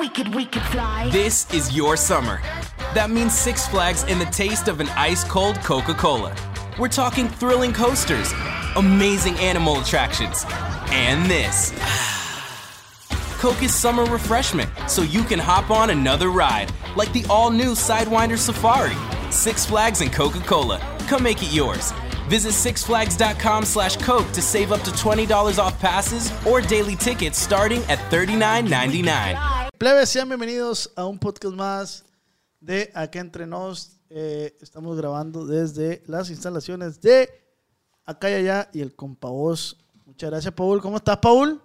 we could, we could fly. This is your summer. That means Six Flags and the taste of an ice cold Coca Cola. We're talking thrilling coasters, amazing animal attractions, and this. Coke is summer refreshment, so you can hop on another ride, like the all new Sidewinder Safari. Six Flags and Coca Cola. Come make it yours. Visit sixflags.com slash Coke to save up to $20 off passes or daily tickets starting at $39.99. Plebes, sean bienvenidos a un podcast más de Acá Entre Nos. Eh, estamos grabando desde las instalaciones de Acá y Allá y el compa Voz. Muchas gracias, Paul. ¿Cómo estás, Paul?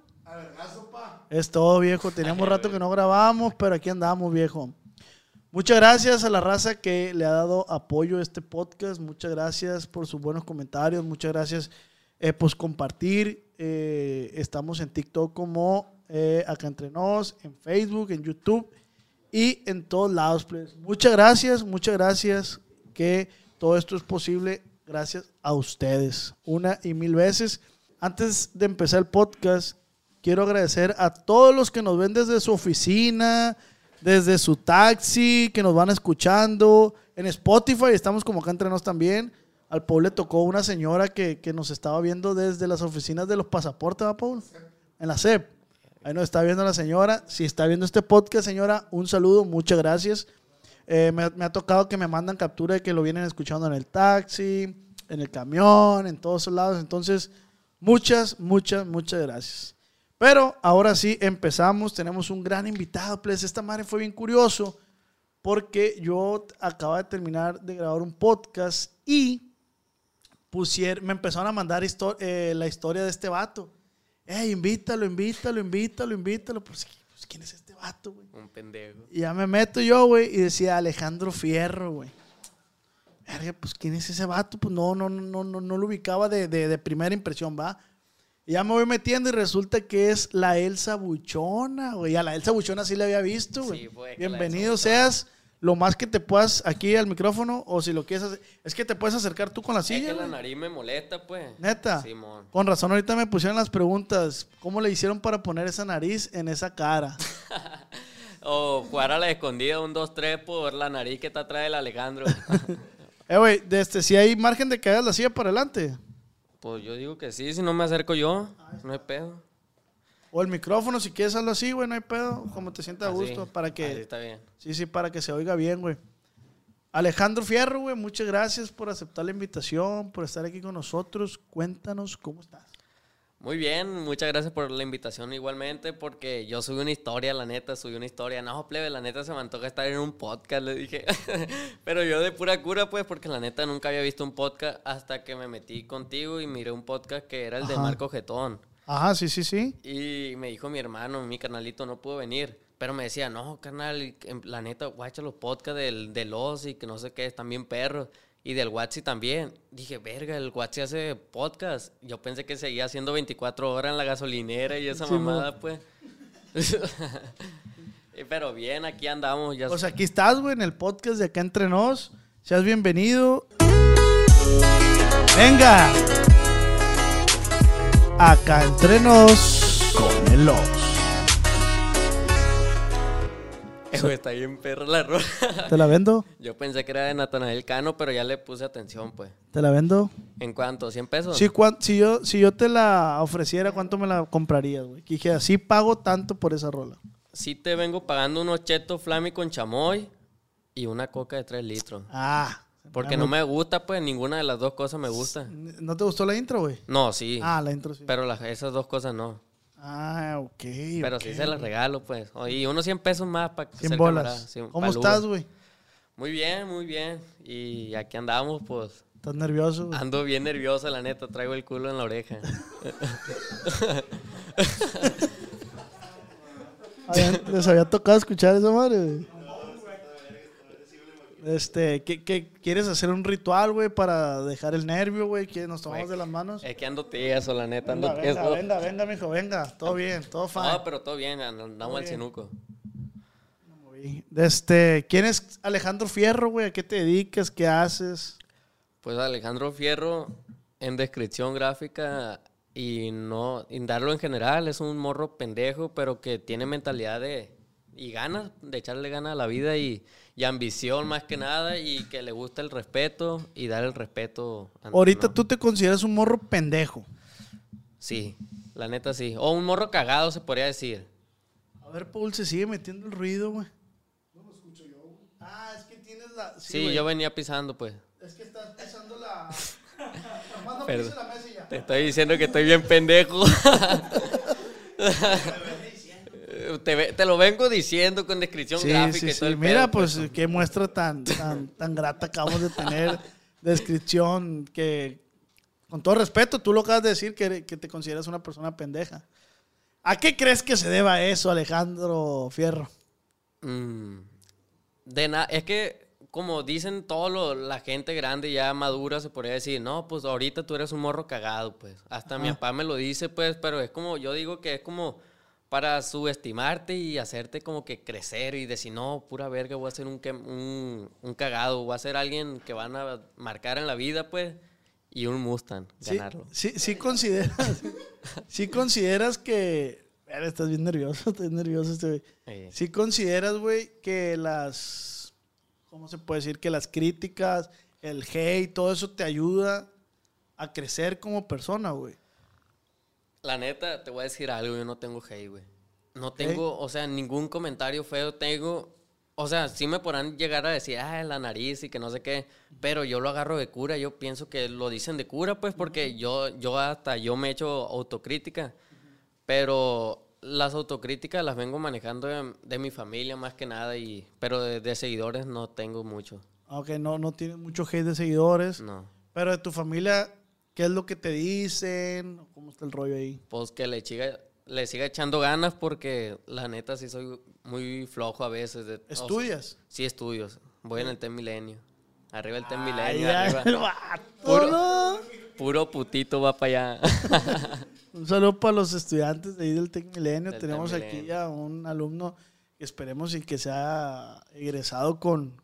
Es todo, viejo. Teníamos rato que no grabábamos, pero aquí andamos, viejo. Muchas gracias a la raza que le ha dado apoyo a este podcast. Muchas gracias por sus buenos comentarios. Muchas gracias eh, por compartir. Eh, estamos en TikTok como eh, Acá Entre Nos, en Facebook, en YouTube y en todos lados. Muchas gracias, muchas gracias que todo esto es posible gracias a ustedes. Una y mil veces. Antes de empezar el podcast, quiero agradecer a todos los que nos ven desde su oficina, desde su taxi, que nos van escuchando. En Spotify estamos como acá entre nos también. Al Paul tocó una señora que, que nos estaba viendo desde las oficinas de los pasaportes, ¿va, Paul? En la CEP. Ahí nos está viendo la señora. Si está viendo este podcast, señora, un saludo, muchas gracias. Eh, me, ha tocado que me mandan captura de que lo vienen escuchando en el taxi, en el camión, en todos lados. Entonces, muchas, muchas, muchas gracias. Pero ahora sí, empezamos. Tenemos un gran invitado, please. Esta madre fue bien curioso porque yo acabo de terminar de grabar un podcast y me empezaron a mandar eh, la historia de este vato. Ey, invítalo, invítalo, invítalo, invítalo. Pues, pues, ¿quién es este vato, güey? Un pendejo. Y ya me meto yo, güey, y decía Alejandro Fierro, güey. Verga, pues ¿quién es ese vato? Pues no, no, no, no, no lo ubicaba de, de- de primera impresión, va. Y ya me voy metiendo y resulta que es la Elsa Buchona, güey. A la Elsa Buchona sí la había visto, güey. Sí, Bienvenido seas lo más que te puedas aquí al micrófono o si lo quieres hacer. Es que te puedes acercar tú con la Es silla, que la nariz me molesta, pues. Neta. Simón. Con razón, ahorita me pusieron las preguntas. ¿Cómo le hicieron para poner esa nariz en esa cara? O jugar a la escondida, un 2-3 por la nariz que está atrás del Alejandro. Eh, güey, este, si hay margen de que hagas la silla para adelante. pues yo digo que sí, si no me acerco yo, no hay pedo. O el micrófono, si quieres hacerlo así, güey, no hay pedo. Como te sientas a Así, gusto. Para así que. está bien. Sí, sí, para que se oiga bien, güey. Alejandro Fierro, güey, muchas gracias por aceptar la invitación, por estar aquí con nosotros. Cuéntanos cómo estás. Muy bien, muchas gracias por la invitación igualmente, porque yo subí una historia, la neta, subí una historia. No, plebe, la neta se me antoja estar en un podcast, le dije. Pero yo de pura cura, pues, porque la neta nunca había visto un podcast hasta que me metí contigo y miré un podcast que era el de. Marco Getón. Ajá, sí, sí, sí. Y me dijo mi hermano, mi carnalito no pudo venir. Pero me decía, no, carnal, em, la neta, guacha los podcasts del, del Oz y que no sé qué, están bien perros. Y del Watsi también. Dije, verga, el Watsi hace podcast. Yo pensé que seguía haciendo 24 horas en la gasolinera y esa Sí, mamada, pues. Pero bien, aquí andamos. Ya Pues aquí estás, güey, en el podcast de Acá Entre Nos. Seas bienvenido. Venga. Acá Entre Nos con el. Eh, güey, está bien perro la rola. ¿Te la vendo? Yo pensé que era de Natanael Cano, pero ya le puse atención, pues. ¿Te la vendo? ¿En cuánto? ¿100 pesos? Sí, cuan- si, yo, si yo te la ofreciera, ¿cuánto me la comprarías, güey? Que dijera, sí pago tanto por esa rola. Sí te vengo pagando unos chetos flami con chamoy y una coca de 3 litros. Ah. Porque no me gusta, pues, ninguna de las dos cosas me gusta. ¿No te gustó la intro, güey? No, sí. Ah, la intro sí. Pero las, esas dos cosas no. Ah, ok. Pero sí se las regalo, pues. Y unos 100 pesos más para Sin bolas. ¿Cómo estás, güey? Muy bien, muy bien. Y aquí andamos, pues. ¿Estás nervioso, güey? Ando bien nervioso, la neta. Traigo el culo en la oreja. ¿Les había tocado escuchar esa madre, güey? Este, ¿qué, qué- quieres hacer un ritual, güey, para dejar el nervio, güey? ¿Que nos tomamos de las manos? Es que ando tieso, la neta. Ando Venga, venga, tieso. venga, venga, mijo, venga. Todo bien, todo fine. No, pero todo bien. Andamos al bien. cinuco. Güey. Este, ¿quién es Alejandro Fierro, güey? ¿A qué te dedicas? ¿Qué haces? Pues Alejandro Fierro, en descripción gráfica y no, en darlo en general, es un morro pendejo, pero que tiene mentalidad de, y ganas, de echarle ganas a la vida y, y ambición más que nada y que le gusta el respeto y dar el respeto. ante- Ahorita no. tú te consideras un morro pendejo. Sí, la neta sí. O un morro cagado se podría decir. A ver, Paul, se sigue metiendo el ruido, güey. No lo escucho yo, güey. Ah, es que tienes la. Sí, yo venía pisando pues. Es que estás pisando la. Nomás no la mesa y ya. Te estoy diciendo que estoy bien pendejo. te, lo vengo diciendo con descripción Sí, gráfica sí, y todo sí. el Mira, pedo, pues qué muestra tan, tan, tan grata acabamos de tener. Descripción que, con todo respeto, tú lo acabas de decir que, que te consideras una persona pendeja. ¿A qué crees que se deba eso, Alejandro Fierro? Mm, de nada, es que como dicen todo lo- la gente grande ya madura se podría decir, no, pues ahorita tú eres un morro cagado, pues. Hasta mi papá me lo dice, pues, pero es como, yo digo que es como para subestimarte y hacerte como que crecer y decir, no, pura verga, voy a ser un, un, un cagado, voy a ser alguien que van a marcar en la vida, pues, y un Mustang, Sí, ganarlo. sí, sí consideras, sí consideras que... Estás bien nervioso, estás nervioso este güey. Eh, Sí consideras, güey, que las, ¿cómo se puede decir? Que las críticas, el hate, todo eso te ayuda a crecer como persona, güey. La neta, te voy a decir algo, yo no tengo hate, güey. No tengo, o sea, ningún comentario feo tengo. O sea, sí me podrán llegar a decir, ah, la nariz y que no sé qué, pero yo lo agarro de cura, yo pienso que lo dicen de cura, pues, porque yo, yo hasta, yo me he hecho autocrítica, pero las autocríticas las vengo manejando de, de mi familia más que nada, y, pero de, de seguidores no tengo mucho, Aunque no, no tienes mucho hate de seguidores, no. pero de tu familia, ¿qué es lo que te dicen? ¿Cómo está el rollo ahí? Pues que le siga, le siga echando ganas porque la neta sí soy muy flojo a veces. de- o sea, ¿Estudias? sí, estudios. Voy en el TEM Milenio. Arriba el TEM Milenio. el vato, Puro- ¿no? Puro putito va para allá. Un saludo para los estudiantes de ahí del Tec Milenio. Del Tenemos Tec aquí Milenio. a un alumno que esperemos y que sea egresado con,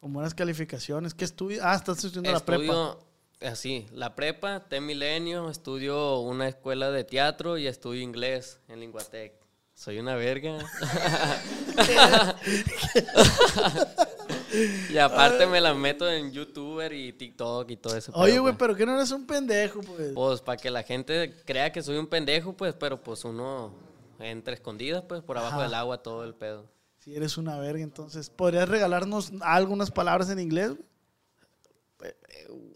con buenas calificaciones. ¿Qué estudia? Ah, estás estudiando la prepa. Así, la prepa, TEM Milenio. Estudio una escuela de teatro y estudio inglés en Linguatec. Soy una verga. y aparte me la meto en YouTuber y TikTok y todo eso. Oye, güey, pero que no eres un pendejo, pues. Pues para que la gente crea que soy un pendejo, pues, pero pues uno entre escondidas, pues, por abajo Ajá. del agua todo el pedo. Si eres una verga, entonces, ¿podrías regalarnos algunas palabras en inglés? güey?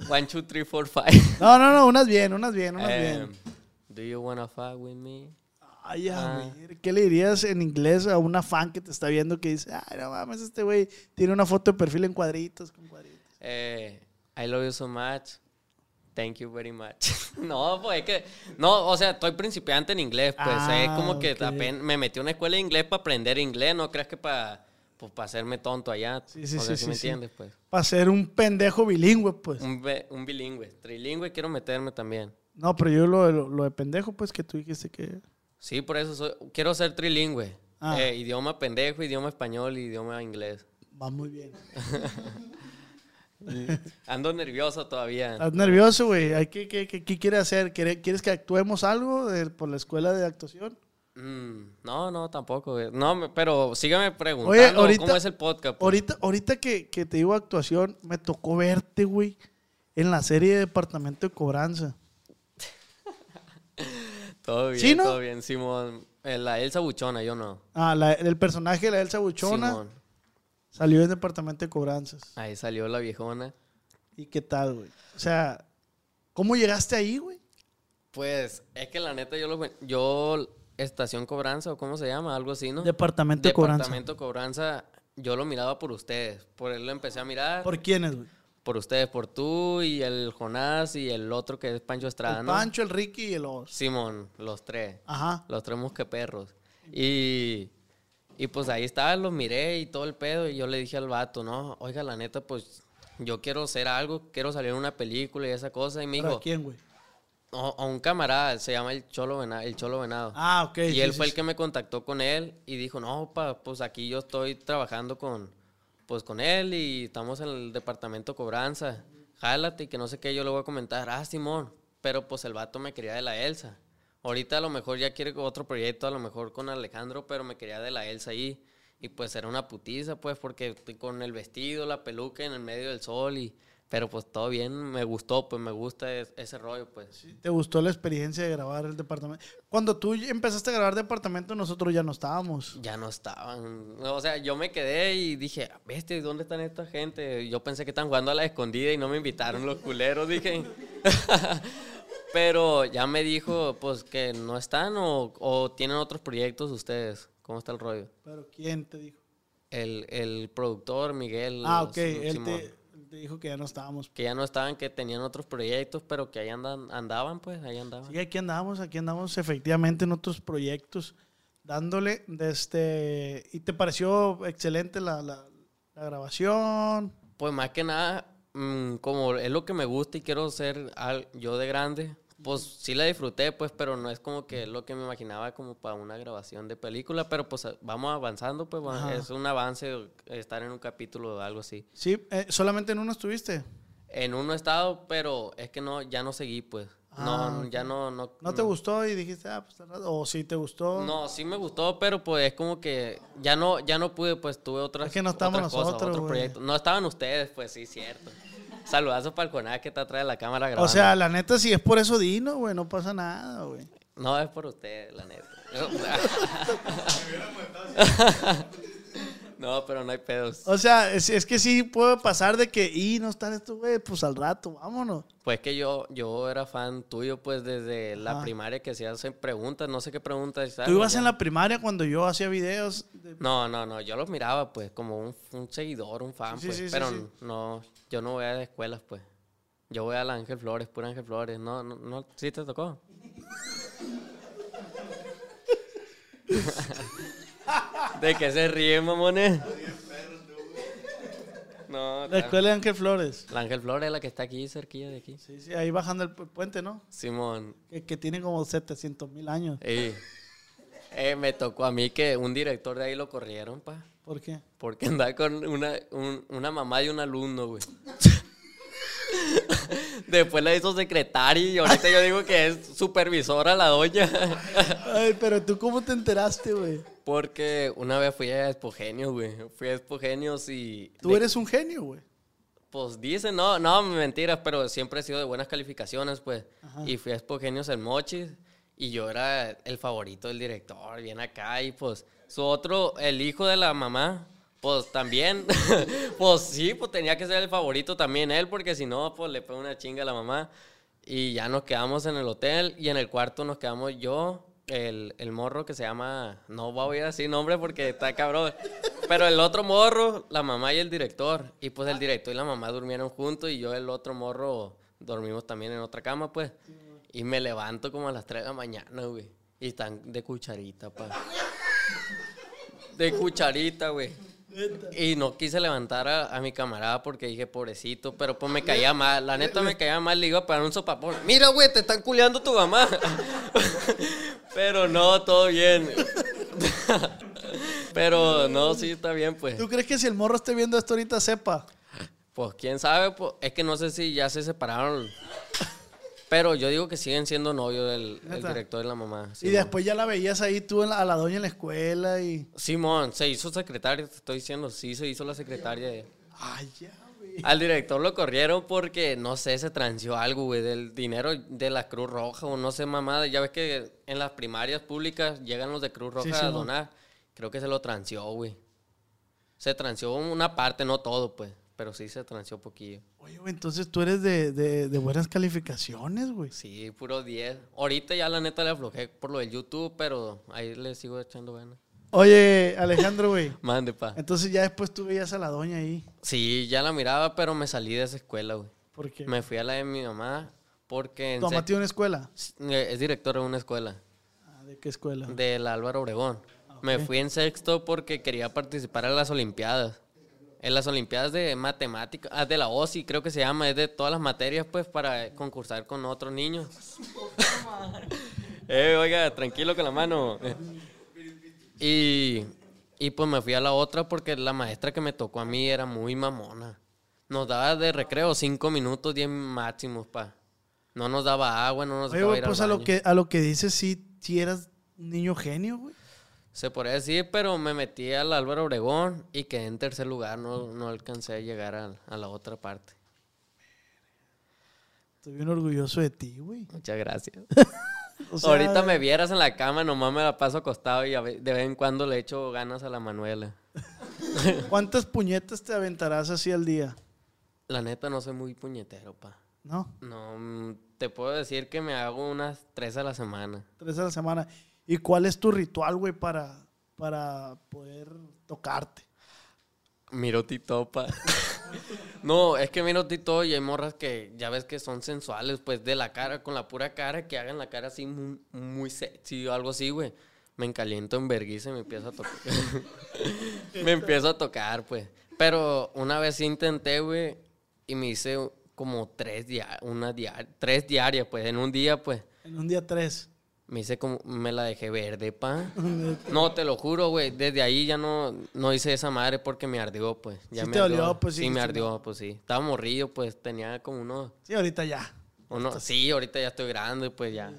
One, two, three, four, five. No, no, no, unas bien, unas bien, unas Em, bien. Do you wanna fuck with me? Ay, a ah. ver, ¿qué le dirías en inglés a una fan que te está viendo que dice, ay, no mames, este güey tiene una foto de perfil en cuadritos, con cuadritos? Eh, I love you so much. Thank you very much. no, pues es que. No, o sea, estoy principiante en inglés, pues. Ah, es como que me metí a una escuela de inglés para aprender inglés. No creas que para pues, pa hacerme tonto allá. Sí, sí, o sea, sí, ¿sí me sí, entiendes, pues. Para ser un pendejo bilingüe, pues. Un, un bilingüe. Trilingüe quiero meterme también. No, pero yo lo, lo, lo de pendejo, pues que tú dijiste que. Sí, por eso soy, quiero ser trilingüe. Ah. Eh, idioma pendejo, idioma español y idioma inglés. Va muy bien. Ando nervioso todavía. ¿Estás nervioso, güey? Que- ¿Qué, qué, qué quieres hacer? ¿Quiere- ¿Quieres que actuemos algo de- por la escuela de actuación? Mm, no, no, tampoco. güey. No, pero sígame preguntando Oye, ahorita- cómo es el podcast. pues. Ahorita, ahorita que, que te digo actuación, me tocó verte, güey, en la serie de Departamento de Cobranza. Todo bien, ¿Sí, no? todo bien, Simón. Eh, La Elsa Buchona, yo no. Ah, la- el personaje de la Elsa Buchona Simón. salió en Departamento de Cobranzas. Ahí salió la viejona. ¿Y qué tal, güey? O sea, ¿cómo llegaste ahí, güey? Pues, es que la neta yo lo... Yo, Estación Cobranza, o cómo se llama, algo así, ¿no? Departamento de Cobranza. Departamento Cobranza, yo lo miraba por ustedes. Por él lo empecé a mirar. Por, ¿Por quiénes, güey? ustedes, por tú y el Jonás y el otro que es Pancho Estrada, El ¿no? Pancho, el Ricky y el Os. Simón, los tres. Ajá. Los tres mosqueperros. Y, y pues ahí estaba, los miré y todo el pedo. Y yo le dije al vato, no, oiga, la neta, pues yo quiero hacer algo, quiero salir en una película y esa cosa. Y me ¿Para dijo, quién, güey? "O- a un camarada, se llama el Cholo Venado. El Cholo Venado. Ah, ok. y sí, él sí, fue el que me contactó con él y dijo, no, pa, pues aquí yo estoy trabajando con, pues con él y estamos en el departamento cobranza. Jálate y que no sé qué, yo le voy a comentar, ah, Simón, pero pues el vato me quería de la Elsa. Ahorita a lo mejor ya quiere otro proyecto, a lo mejor con Alejandro, pero me quería de la Elsa ahí. Y pues era una putiza, pues, porque con el vestido, la peluca en el medio del sol y... Pero pues todo bien, me gustó, pues me gusta es- ese rollo, pues. ¿Te gustó la experiencia de grabar el departamento? Cuando tú empezaste a grabar departamento, nosotros ya no estábamos. Ya no estaban. O sea, yo me quedé y dije, bestia, ¿dónde están esta gente? Yo pensé que estaban jugando a la escondida y no me invitaron los culeros, dije. Pero ya me dijo, pues, que no están o, o tienen otros proyectos ustedes. ¿Cómo está el rollo? Pero ¿quién te dijo? El, el productor, Miguel. Ah, ok. Él te, te dijo que ya no estábamos. Que ya no estaban, que tenían otros proyectos, pero que ahí andan, andaban, pues, ahí andaban. Sí, aquí andamos, aquí andamos efectivamente en otros proyectos, dándole de este... ¿Y te pareció excelente la, la- la grabación? Pues más que nada, mm, como es lo que me gusta y quiero ser al- yo de grande, pues sí la disfruté, pues, pero no es como que lo que me imaginaba como para una grabación de película, pero pues vamos avanzando, pues Ajá. es un avance estar en un capítulo o algo así. Sí, eh, solamente en uno estuviste. En uno he estado, pero es que no, ya no seguí, pues. No, Ah, ya no, no. ¿No te gustó y dijiste, ah, pues, al rato", o sí te gustó? No, sí me gustó, pero pues es como que ya no, ya no pude, pues tuve otras, Es que no estábamos otras cosas, nosotros, proyectos. No estaban ustedes, pues sí, cierto. Saludazos para el Coná que está atrás de la cámara grabando. O sea, la neta, si es por eso, Dino, güey, no pasa nada, güey. No, es por ustedes, la neta. no, pero no hay pedos. O sea, es, es que sí puede pasar de que, y no están estos güey, pues al rato, vámonos. Pues que yo, yo era fan tuyo, pues desde la primaria que hacías preguntas, no sé qué preguntas. Tú ibas en la primaria cuando yo hacía videos. de- No, no, no, yo los miraba pues como un, un seguidor, un fan, Sí, pues, sí, sí, pero sí. no, yo no voy a escuelas, pues. Yo voy a la Ángel Flores, pura Ángel Flores. No, no, no, ¿sí te tocó? ¿De qué se ríe, mamones? No, La escuela de Ángel Flores. la Ángel Flores es la que está aquí, cerquilla de aquí. Sí, sí, ahí bajando el pu- puente, ¿no? Simón, Que, que tiene como 700 mil años. ey, eh, me tocó a mí que un director de ahí lo corrieron, pa. ¿Por qué? Porque andaba con una, un- una mamá y un alumno, güey. Después la hizo secretaria y ahorita yo digo que es supervisora la doña. Ay, pero tú cómo te enteraste, güey. Porque una vez fui a Espogenios, güey. Fui a Espogenios y... Tú de- eres un genio, güey. Pues dicen, no, no, mentiras, pero siempre he sido de buenas calificaciones, pues. Y fui a Espogenios en Mochis y yo era el favorito del director, bien acá. Y pues su otro, el hijo de la mamá, pues también, pues sí, pues tenía que ser el favorito también él, porque si no, pues le pega una chinga a la mamá. Y ya nos quedamos en el hotel y en el cuarto nos quedamos yo, el, el morro que se llama, no voy a decir nombre porque está cabrón, pero el otro morro, la mamá y el director. Y pues el director y la mamá durmieron juntos y yo el otro morro dormimos también en otra cama, pues. Y me levanto como a las 3 de la mañana, güey. Y están de cucharita, pa. De cucharita, güey. Y no quise levantar a, a mi camarada porque dije, pobrecito, pero pues me caía mal. La neta me caía mal, le iba a pagar un sopapón. Mira, güey, te están culeando tu mamá. pero no, todo bien. pero no, sí, está bien, pues. ¿Tú crees que si el morro esté viendo esto ahorita sepa? Pues quién sabe, pues, es que no sé si ya se separaron. Pero yo digo que siguen siendo novios el, el ¿Neta? director y la mamá. y después ya la veías ahí tú la- a la doña en la escuela y... Simón, se hizo secretaria, te estoy diciendo, sí se hizo la secretaria. Ay, ya, güey. Al director lo corrieron porque, no sé, se transió algo, güey, del dinero de la Cruz Roja o no sé, mamada. Ya ves que en las primarias públicas llegan los de Cruz Roja Sí, a donar. Creo que se lo transió, güey. Se transió una parte, no todo, pues, pero sí se transió poquillo. Oye, güey, entonces tú eres de, de- de buenas calificaciones, güey. Sí, puro 10. Ahorita ya la neta le aflojé por lo del YouTube, pero ahí le sigo echando ganas. Oye, Alejandro, güey. Mande, pa. Entonces ya después tú veías a la doña ahí. Sí, ya la miraba, pero me salí de esa escuela, güey. ¿Por qué? Me fui a la de mi mamá porque ¿Tu mamá tiene una escuela? es directora de una escuela. Ah, ¿De qué escuela? del Álvaro Obregón. Me fui en sexto porque quería participar en las Olimpiadas. En las Olimpiadas de Matemáticas, ah, de la OSI creo que se llama, es de todas las materias pues para concursar con otros niños. eh, oiga, tranquilo con la mano. Y, y pues me fui a la otra porque la maestra que me tocó a mí era muy mamona. Nos daba de recreo cinco minutos, diez máximos, pa. No nos daba agua, no nos Oye, ir al pues a lo, que, a lo que dices, sí, sí eras niño genio, güey. Se podría decir, pero me metí al Álvaro Obregón y quedé en tercer lugar. No, no alcancé a llegar a, a la otra parte. Estoy bien orgulloso de ti, güey. Muchas gracias. O sea, Ahorita me vieras en la cama, nomás me la paso acostado y de vez en cuando le echo ganas a la Manuela. ¿Cuántas puñetas te aventarás así al día? La neta, no soy muy puñetero, pa. ¿No? No, mm, te puedo decir que me hago unas tres a la semana. Tres a la semana. ¿Y cuál es tu ritual, güey, para, para poder tocarte? Miro titopa. no, es que miro tito y hay morras que ya ves que son sensuales, pues de la cara, con la pura cara, que hagan la cara así muy, muy sexy o algo así, güey. Me encaliento en vergüenza y me empiezo a tocar. me empiezo a tocar, pues. Pero una vez intenté, güey, y me hice como tres diarias, una diaria, tres diarias, pues, en un día, pues. En un día tres. Me hice como, me la dejé verde, pa. No, te lo juro, güey. Desde ahí ya no, no hice esa madre porque me ardió, pues. Ya Sí me te dolió, pues, sí, Sí, me ardió, pues sí. Estaba morrillo, pues tenía como uno. Sí, ahorita ya. uno sí, ahorita ya estoy grande, pues ya.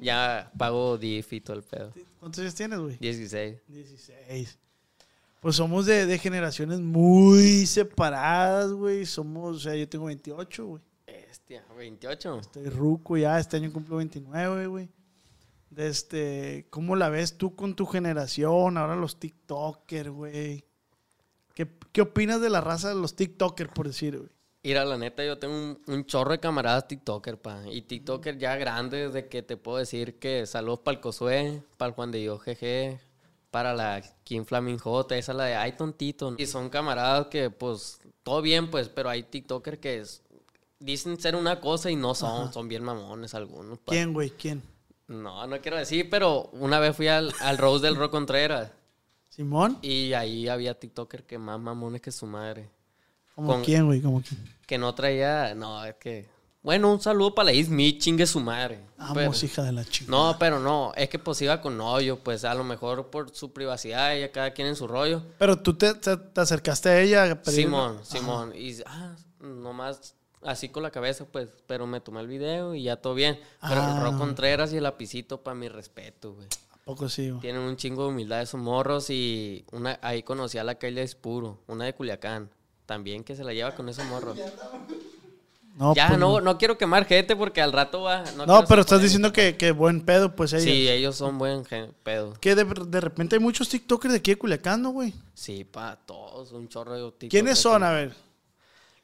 Ya pago DIF y todo el pedo. ¿Cuántos años tienes, güey? 16. 16. Pues somos de, de generaciones muy separadas, güey. Somos, o sea, yo tengo 28, güey. Hostia, 28. Estoy ruco ya, este año cumplo 29, güey. De este, ¿cómo la ves tú con tu generación? Ahora los TikTokers, güey. ¿Qué, ¿Qué opinas de la raza de los TikTokers, por decir, güey? Mira, la neta, yo tengo un, un chorro de camaradas TikToker, pa. Y TikToker ya grandes, de que te puedo decir que saludos para el Cosué, para el Juan de Dios GG, para la Kim Flamingota, esa la de Ay Tontito. Y son camaradas que, pues, todo bien, pues, pero hay TikToker que es- dicen ser una cosa y no son, son bien mamones algunos. pa. ¿Quién, güey? ¿Quién? No, no quiero decir, pero una vez fui al, al Rose del Rock Contreras ¿Simón? y ahí había TikToker que más mamones que su madre. ¿Cómo Con- quién, güey? ¿Cómo quién? que no traía, no, es que, bueno, un saludo para la Ismi, chingue su madre. Vamos, Pero- hija de la chica. no, pero no, es que pues iba con novio, pues a lo mejor por su privacidad, ya cada quien en su rollo. Pero tú te, te- te acercaste a ella. a pedirle- Simón. Simón, y ah, nomás así con la cabeza, pues, pero me tomé el video y ya todo bien. Pero Ah. el Rock Contreras y el lapicito, para mi respeto, güey. ¿A poco sí, güey? Tienen un chingo de humildad esos morros y una, ahí conocí a la Kayla Espuro, una de Culiacán. También que se la lleva con esos morros. No, ya, pues no, no quiero quemar gente porque al rato va. No, pero estás diciendo que, que buen pedo, pues ella. Sí, ellos son buen pedo. Que de, de repente hay muchos TikTokers de aquí de Culiacán, ¿no, güey? Sí, pa, todos, un chorro de TikTokers ¿Quiénes son? A ver.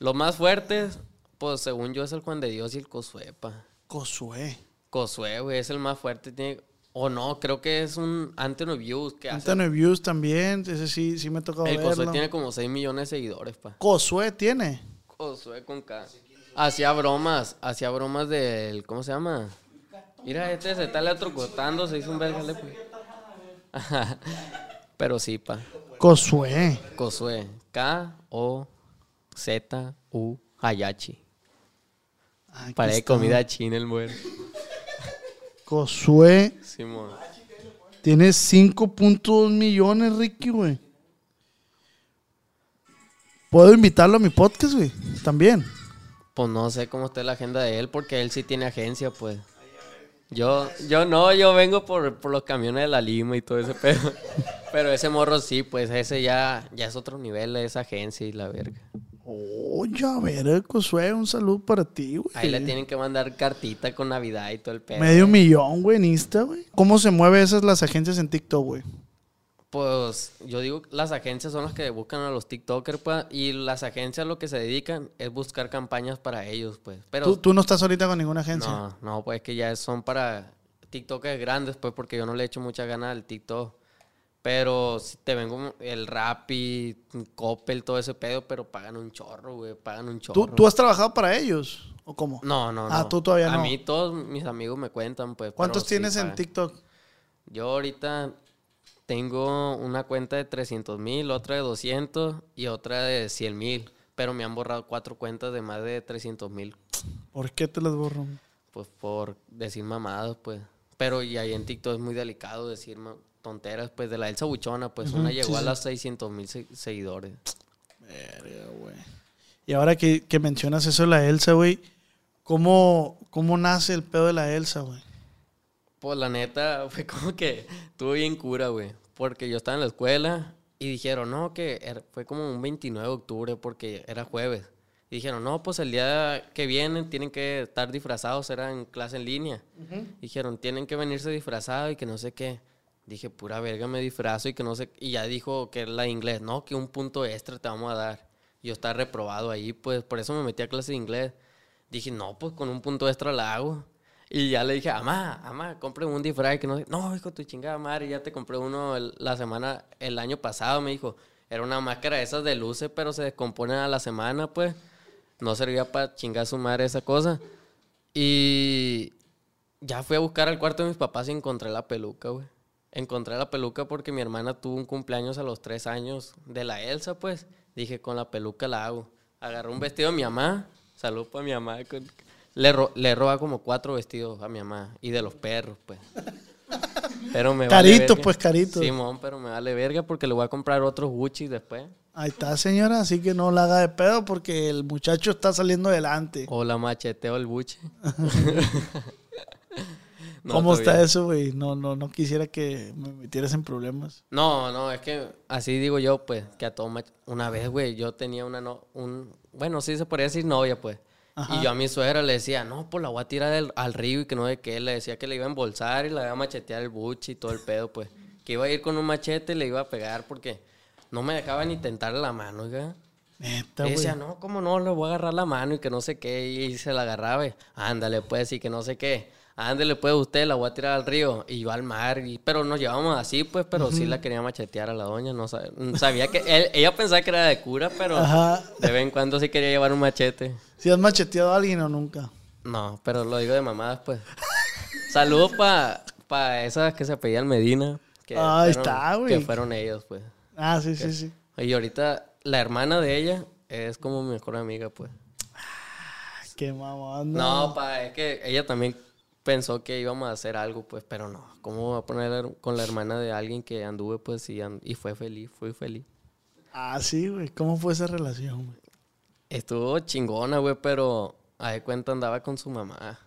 Los más fuertes, pues según yo es el Juan de Dios y el Cosué, pa. Josué. Cosué, güey, es el más fuerte. Tiene... O no, creo que es un Anthony Views que hace. Antonio Views también. Ese sí, sí me ha tocado El Cosué tiene como 6 millones de seguidores, pa. Josué tiene. Josué con K. Hacía bromas, hacía bromas del. ¿Cómo se llama? Mira, este se está electrocutando, se hizo un pues. Pero sí, pa. Josué. Josué. K-O-Z-U Hayachi. Aquí Para de está. comida china el muerto. Josué Simón. tiene 5.2 millones, Ricky, güey. Puedo invitarlo a mi podcast, güey. También. Pues no sé cómo está la agenda de él, porque él sí tiene agencia, pues. Yo, yo no, yo vengo por, por los camiones de la Lima y todo ese pedo. Pero ese morro sí, pues ese ya, ya es otro nivel, esa agencia y la verga. Oye, a ver, Josué, un saludo para ti, güey. Ahí le tienen que mandar cartita con Navidad y todo el pedo. Medio millón, güey, en Insta, güey. ¿Cómo se mueven esas las agencias en TikTok, güey? Pues yo digo, las agencias son las que buscan a los TikTokers, pues, y las agencias lo que se dedican es buscar campañas para ellos, pues. Pero ¿Tú, tú no estás ahorita con ninguna agencia. no, no, pues que ya son para TikTokers grandes, pues, porque yo no le echo mucha gana al TikTok. Pero si te vengo el Rappi, Coppel, todo ese pedo, pero pagan un chorro, güey, pagan un chorro. ¿Tú, ¿Tú has trabajado para ellos? ¿O cómo? No, no, no. Ah, tú todavía A no. mí todos mis amigos me cuentan, pues. ¿Cuántos pero sí tienes en pagan. TikTok? Yo ahorita tengo una cuenta de 300 mil, otra de 200 y otra de 100 mil. Pero me han borrado cuatro cuentas de más de 300 mil. ¿Por qué te las borro? Pues por decir mamadas, pues. Pero y ahí en TikTok es muy delicado decir tonteras. Pues de la Elsa Buchona, pues una llegó sí, a sí. las 600 mil seguidores. Verga, güey. Y ahora que, que mencionas eso de la Elsa, güey, ¿cómo, ¿cómo nace el pedo de la Elsa, güey? Pues la neta fue como que estuvo bien cura, güey. porque yo estaba en la escuela y dijeron, no, que era- fue como un 29 de octubre porque era jueves. Y dijeron, no, pues el día que vienen tienen que estar disfrazados, era en clase en línea. Dijeron, tienen que venirse disfrazados y que no sé qué. Dije, pura verga, me disfrazo y que no sé. Y ya dijo que la de inglés, no, que un punto extra te vamos a dar. Yo estaba reprobado ahí, pues por eso me metí a clase de inglés. Dije, no, pues con un punto extra la hago. Y ya le dije, mamá, mamá, compré un disfraz que no. No, hijo, tu chingada madre, ya te compré uno la semana, el año pasado, me dijo. Era una máscara de esas de luces, pero se descomponen a la semana, pues. No servía para chingar su madre esa cosa. Y ya fui a buscar al cuarto de mis papás y encontré la peluca, güey. Encontré la peluca porque mi hermana tuvo un cumpleaños a los tres años de la Elsa, pues. Dije, con la peluca la hago. Agarré un vestido de mi mamá. Salud para mi mamá. Le, ro- le roba como cuatro vestidos a mi mamá. Y de los perros, pues. Pero me Carito, pues, carito. Simón, pero me vale verga porque le voy a comprar otros Gucci después. Ahí está, señora, así que no la haga de pedo porque el muchacho está saliendo adelante. O la macheteo el buche. No, ¿Cómo está eso, güey? No, no, no quisiera que me metieras en problemas. No, no, es que así digo yo, pues, que a todo Una vez, güey, yo tenía una no, un, bueno, sí se podría decir novia, pues. Ajá. Y yo a mi suegra le decía, no, pues la voy a tirar del- al río y que no de qué. Le decía que le iba a embolsar y la iba a machetear el buche y todo el pedo, pues. Que iba a ir con un machete y le iba a pegar porque no me dejaba ni tentarle la mano, oiga. Neta, Y decía, no, ¿cómo no? Le voy a agarrar la mano y que no sé qué. Y se la agarraba. Ándale, pues, y que no sé qué. Ándale, pues, usted la voy a tirar al río. Y yo al mar. Y, pero nos llevamos así, pues, pero sí la quería machetear a la doña. No sab- sabía que... él- ella pensaba que era de cura, pero Ajá. de vez en cuando sí quería llevar un machete. ¿Si has macheteado a alguien o nunca? No, pero lo digo de mamadas, pues. Saludos para pa esas que se apellían Medina. Que Ahí fueron- está, güey. Que fueron ellos, pues. Ah, sí, sí, sí. Y ahorita la hermana de ella es como mi mejor amiga, pues. Qué mamón. No, pa, es que ella también pensó que íbamos a hacer algo, pues, pero no. ¿Cómo voy a poner con la hermana de alguien que anduve, pues, y, and- y fue feliz, fui feliz? Ah, sí, güey. ¿Cómo fue esa relación, güey? Estuvo chingona, güey, pero a de cuenta andaba con su mamá.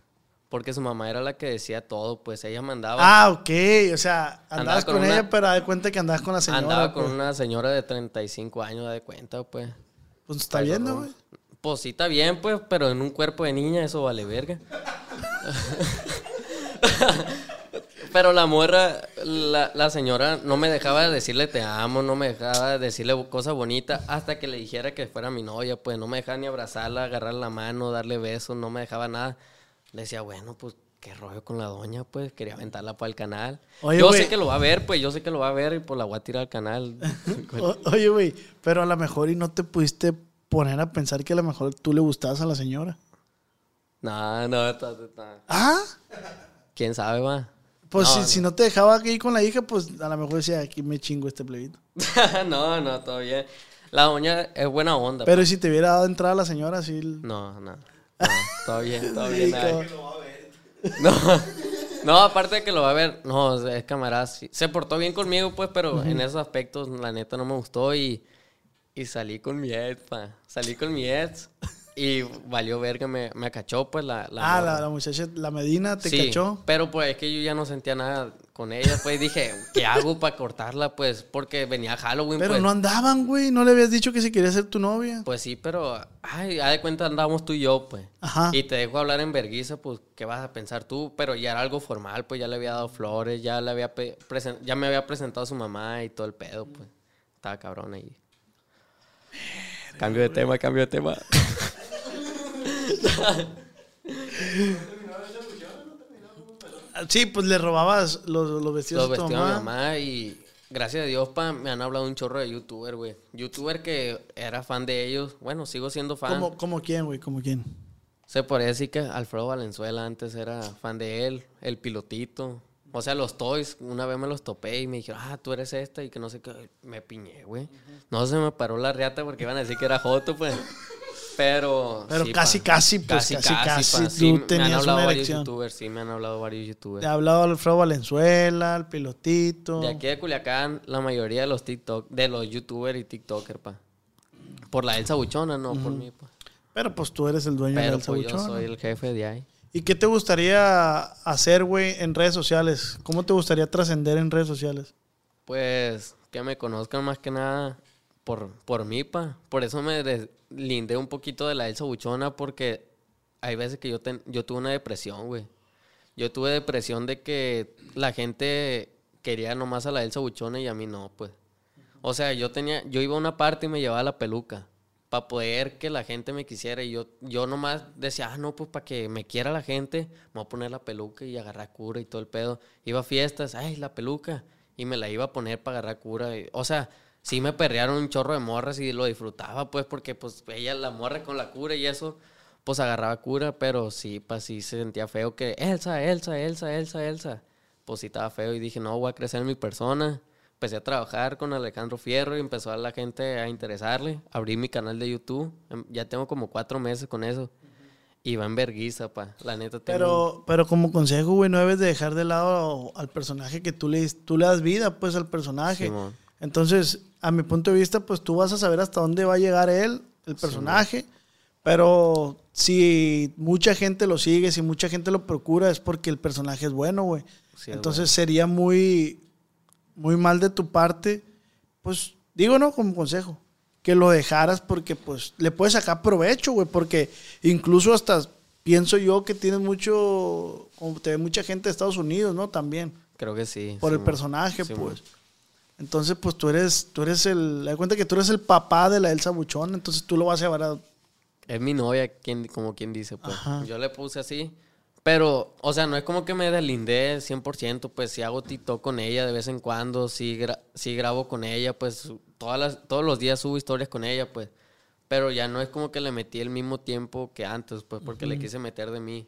Porque su mamá era la que decía todo, pues ella mandaba. Ah, ok. O sea, andabas Andaba con, con ella, pero haz de cuenta que andabas con la señora. andaba con pues. una señora de 35 años, de cuenta, pues. Pues está Pero- güey. Pues sí está bien, pues, pero en un cuerpo de niña eso vale verga. Pero la morra, la, la señora no me dejaba de decirle te amo, no me dejaba de decirle cosas bonitas hasta que le dijera que fuera mi novia, pues no me dejaba ni abrazarla, agarrarle la mano, darle besos, no me dejaba nada. Le decía, bueno, pues qué rollo con la doña, pues quería aventarla para el canal. Oye, yo sé que lo va a ver, pues yo sé que lo va a ver y pues la voy a tirar al canal. O- oye, güey, pero a lo mejor y no te pudiste poner a pensar que a lo mejor tú le gustabas a la señora. No, no, está- está- Ah, ¿quién sabe, va? pues No, si, no. si no te dejaba aquí con la hija, pues a lo mejor decía, aquí me chingo este plebito. no, no, todo bien. La doña es buena onda. Pero si te hubiera dado entrada la señora, sí. pa. No, no. No, todo bien, todo Sí, bien. como- ay. No, no, aparte de que lo va a ver, no, es camarada. sí. Se portó bien conmigo, pues, pero en esos aspectos, la neta, no me gustó y, y salí con mi ex, pa. Salí con mi ex y valió verga, me, me acachó, pues, la, la ah, la, la muchacha, la Medina, te Sí, cachó. Pero pues es que yo ya no sentía nada con ella, pues dije, ¿qué hago para cortarla? Pues porque venía Halloween, Pero pues. no andaban, güey. No le habías dicho que si quería ser tu novia. Pues sí, pero, ay, haz de cuenta andábamos tú y yo, pues. Ajá. Y te dejo hablar en verguiza, pues, ¿qué vas a pensar tú? Pero ya era algo formal, pues ya le había dado flores, ya le había ya me había presentado a su mamá y todo el pedo, pues. Estaba cabrón ahí. Cambio de tema, cambio de tema. Sí, pues le robabas los, los vestidos Los a tu vestidos a mi mamá. mamá y gracias a Dios, pa, me han hablado un chorro de youtuber, güey. Youtuber que era fan de ellos. Bueno, sigo siendo fan. ¿Cómo, ¿Cómo quién, güey? ¿Cómo quién? Se podría decir que Alfredo Valenzuela antes era fan de él, el pilotito. O sea, los toys, una vez me los topé y me dijeron, ah, tú eres esta y que no sé qué. Me piñé, güey. No se me paró la riata porque iban a decir que era Joto, pues. Pero. Pero sí, casi, pa. casi, pues, casi, casi, pa. tú Sí, me han tenías hablado una varios erección. youtubers, sí, me han hablado varios Te youtubers. ha hablado Alfredo Valenzuela, el pilotito. De aquí de Culiacán, la mayoría de los TikTok, de los youtubers y TikTokers, pa. Por la Elsa Buchona, no por mí, pa. Pero pues tú eres el dueño Pero del pues yo sabuchón. soy el jefe de ahí. ¿Y qué te gustaría hacer, güey, en redes sociales? ¿Cómo te gustaría trascender en redes sociales? Pues que me conozcan más que nada por, por mí, pa. Por eso me deslindé un poquito de la Elsa Buchona porque hay veces que yo, ten- yo tuve una depresión, güey. Yo tuve depresión de que la gente quería nomás a la Elsa Buchona y a mí no, pues. O sea, yo tenía, yo iba a una parte y me llevaba la peluca para poder que la gente me quisiera y yo, yo nomás decía, ah, no, pues para que me quiera la gente, me voy a poner la peluca y agarrar cura y todo el pedo. Iba a fiestas, ay, la peluca, y me la iba a poner para agarrar cura. y- o sea, sí me perrearon un chorro de morras y lo disfrutaba, pues, porque pues ella, la morra con la cura y eso, pues agarraba cura, pero sí, pues sí se sentía feo que, Elsa, Elsa, Elsa, Elsa, Elsa. Pues sí estaba feo y dije, no, voy a crecer en mi persona. Empecé a trabajar con Alejandro Fierro y empezó a la gente a interesarle. Abrí mi canal de YouTube. Em, Ya tengo como cuatro meses con eso. Y va en verguiza, pa. La neta tengo... Pero, pero como consejo, güey, no debes de dejar de lado al personaje que tú le, tú le das vida, pues, al personaje. Simón. Entonces, a mi punto de vista, pues tú vas a saber hasta dónde va a llegar él, el personaje. pero si mucha gente lo sigue, si mucha gente lo procura, es porque el personaje es bueno, güey. Sí, Entonces sería muy, muy mal de tu parte, pues, digo, ¿no? Como consejo, que lo dejaras porque, pues, le puedes sacar provecho, güey, porque incluso hasta pienso yo que tienes mucho, como te ve mucha gente de Estados Unidos, ¿no? También, Creo que sí. por el personaje, pues. Entonces, pues tú eres, tú eres el, da cuenta que tú eres el papá de la Elsa Buchón, entonces tú lo vas a llevar a... Es mi novia, quien, como quien dice, pues. Ajá. Yo le puse así. Pero, o sea, no es como que me deslindé 100%, pues si hago TikTok con ella de vez en cuando, si, gra- sí grabo con ella, pues todas las, todos los días subo historias con ella, pues. Pero ya no es como que le metí el mismo tiempo que antes, pues, porque le quise meter de mí.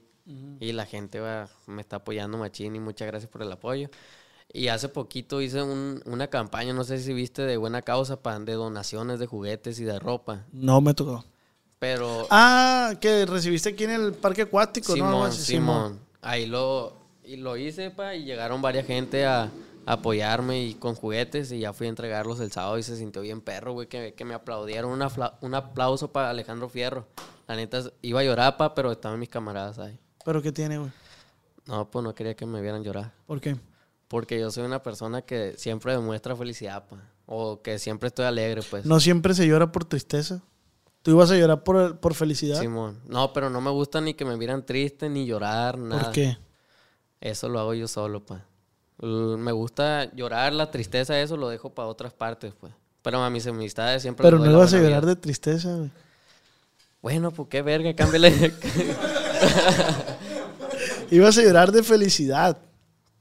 Y la gente va, me está apoyando machín y muchas gracias por el apoyo. Y hace poquito hice un- una campaña, no sé si viste, de buena causa, pa, de donaciones de juguetes y de ropa. No me tocó. Pero Ah, que recibiste aquí en el parque acuático, ¿no? Algo Simón, Simón. Ahí lo, y lo hice, pa, y llegaron varias gente a, a apoyarme y con juguetes y ya fui a entregarlos el sábado y se sintió bien perro, güey, que, que me aplaudieron. Una un aplauso para Alejandro Fierro. La neta, iba a llorar, pa, pero estaban mis camaradas ahí. ¿Pero qué tiene, güey? No, pues no quería que me vieran llorar. ¿Por qué? Porque yo soy una persona que siempre demuestra felicidad, pa. O que siempre estoy alegre, pues. No siempre se llora por tristeza. Tú ibas a llorar por, por felicidad. Simón. No, pero no me gusta ni que me vieran triste, ni llorar, nada. ¿Por qué? Eso lo hago yo solo. L- Me gusta llorar, la tristeza, eso lo dejo para otras partes, pues. Pero a mis amistades siempre Pero no ibas a llorar vida. de tristeza, güey. Bueno, pues qué verga, cámbiale. Ibas a llorar de felicidad.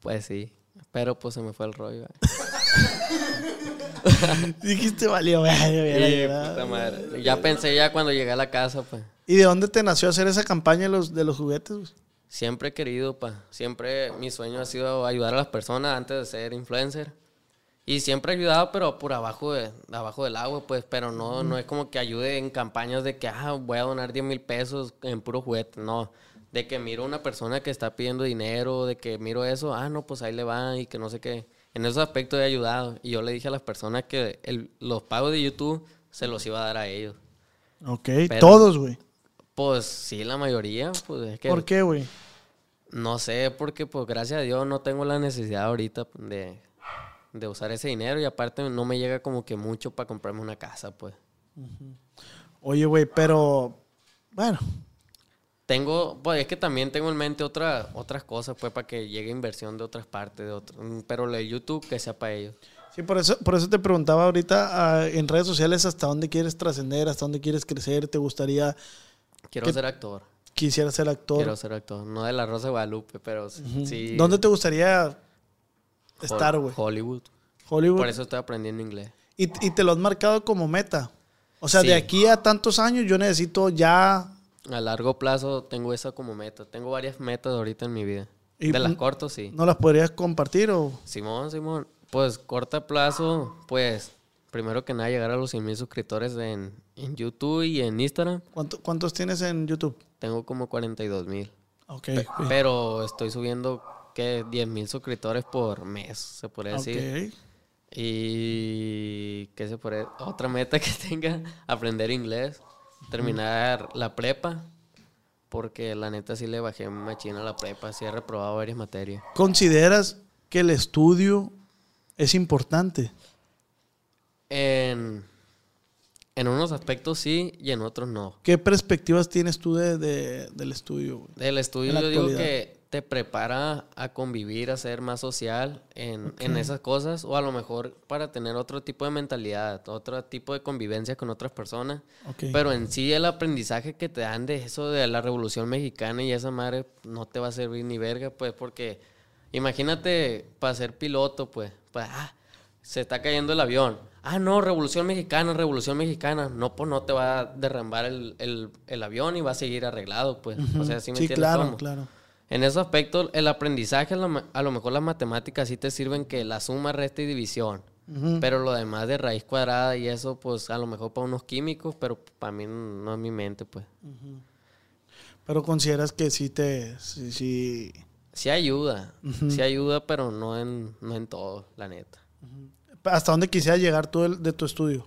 pues sí. Pero pues se me fue el rollo. Dijiste, valió, llorado". puta madre. Ya pensé ya cuando llegué a la casa, pues. ¿Y de dónde te nació hacer esa campaña de los, de los juguetes? Siempre he querido, pa. Siempre mi sueño ha sido ayudar a las personas antes de ser influencer. Y siempre he ayudado, pero por abajo, de, abajo del agua, pues. Pero no, no es como que ayude en campañas de que, ah, voy a donar 10 mil pesos en puro juguete. No. De que miro a una persona que está pidiendo dinero, de que miro eso, ah, no, pues ahí le va y que no sé qué. En esos aspectos he ayudado. Y yo le dije a las personas que el- los pagos de YouTube se los iba a dar a ellos. Ok, Pero- todos, güey. Pues sí, la mayoría, pues es que... ¿Por qué, güey? No sé, porque pues gracias a Dios no tengo la necesidad ahorita de, de usar ese dinero y aparte no me llega como que mucho para comprarme una casa, pues. Oye, güey, pero... Bueno, Tengo, pues es que también tengo en mente otra, otras cosas, pues, para que llegue inversión de otras partes, de otro, mm, pero lo de YouTube que sea para ellos. sí, por eso, por eso te preguntaba ahorita ah, en redes sociales hasta dónde quieres trascender, hasta dónde quieres crecer, te gustaría, Quiero ¿Qué- ser actor, quisieras ser actor. quiero ser actor, no de la Rosa de Guadalupe, pero sí. ¿Dónde te gustaría estar, güey? Hollywood. Hollywood. Por eso estoy aprendiendo inglés. Y, y te lo has marcado como meta. O sea, Sí. de aquí a tantos años yo necesito ya... A largo plazo tengo esa como meta. Tengo varias metas ahorita en mi vida. Y- de las cortos, sí. ¿No las podrías compartir o...? Simón, Simón. Pues corta plazo, pues primero que nada llegar a los 100 mil suscriptores en, en YouTube y en Instagram. ¿Cuánto- ¿Cuántos tienes en YouTube? Tengo como 42 mil. Ok. Pero estoy subiendo que 10 mil suscriptores por mes, se podría decir. Ok. Y qué se puede. Otra meta que tenga, aprender inglés, terminar la prepa. Porque la neta sí le bajé machina a la prepa, sí he reprobado varias materias. ¿Consideras que el estudio es importante. En, en unos aspectos sí y en otros no. ¿Qué perspectivas tienes tú de, de- del estudio? güey? Del estudio yo digo que te prepara a convivir, a ser más social en, en esas cosas o a lo mejor para tener otro tipo de mentalidad, otro tipo de convivencia con otras personas. Pero en sí el aprendizaje que te dan de eso de la Revolución Mexicana y esa madre no te va a servir ni verga, pues porque imagínate para ser piloto, pues, pues ah, se está cayendo el avión. Ah, no, Revolución Mexicana, Revolución Mexicana. No, pues no te va a derrambar el, el- el avión y va a seguir arreglado, pues. O sea, ¿sí me sí, entiendes claro, cómo? claro. En ese aspecto, el aprendizaje, a lo, mejor las matemáticas sí te sirven que la suma, resta y división. Pero lo demás de raíz cuadrada y eso, pues a lo mejor para unos químicos, pero para mí no es mi mente, pues. Pero consideras que sí te... Sí, sí- Sí ayuda, sí ayuda, pero no en, no en todo, la neta. ¿Hasta dónde quisieras llegar tú del- de tu estudio?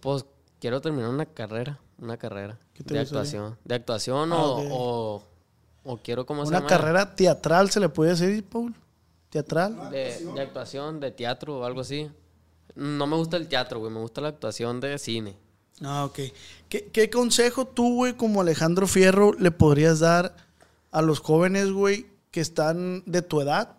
Pues quiero terminar una carrera, una carrera ¿Qué te de gustaría? actuación. De actuación Ah, o, o quiero, ¿cómo se ¿Una carrera teatral se le puede decir, Paul? ¿Teatral? De, de actuación, de teatro o algo así. No me gusta el teatro, güey, me gusta la actuación de cine. Ah, ok. ¿Qué, qué consejo tú, güey, como Alejandro Fierro, le podrías dar a los jóvenes, güey, que están de tu edad?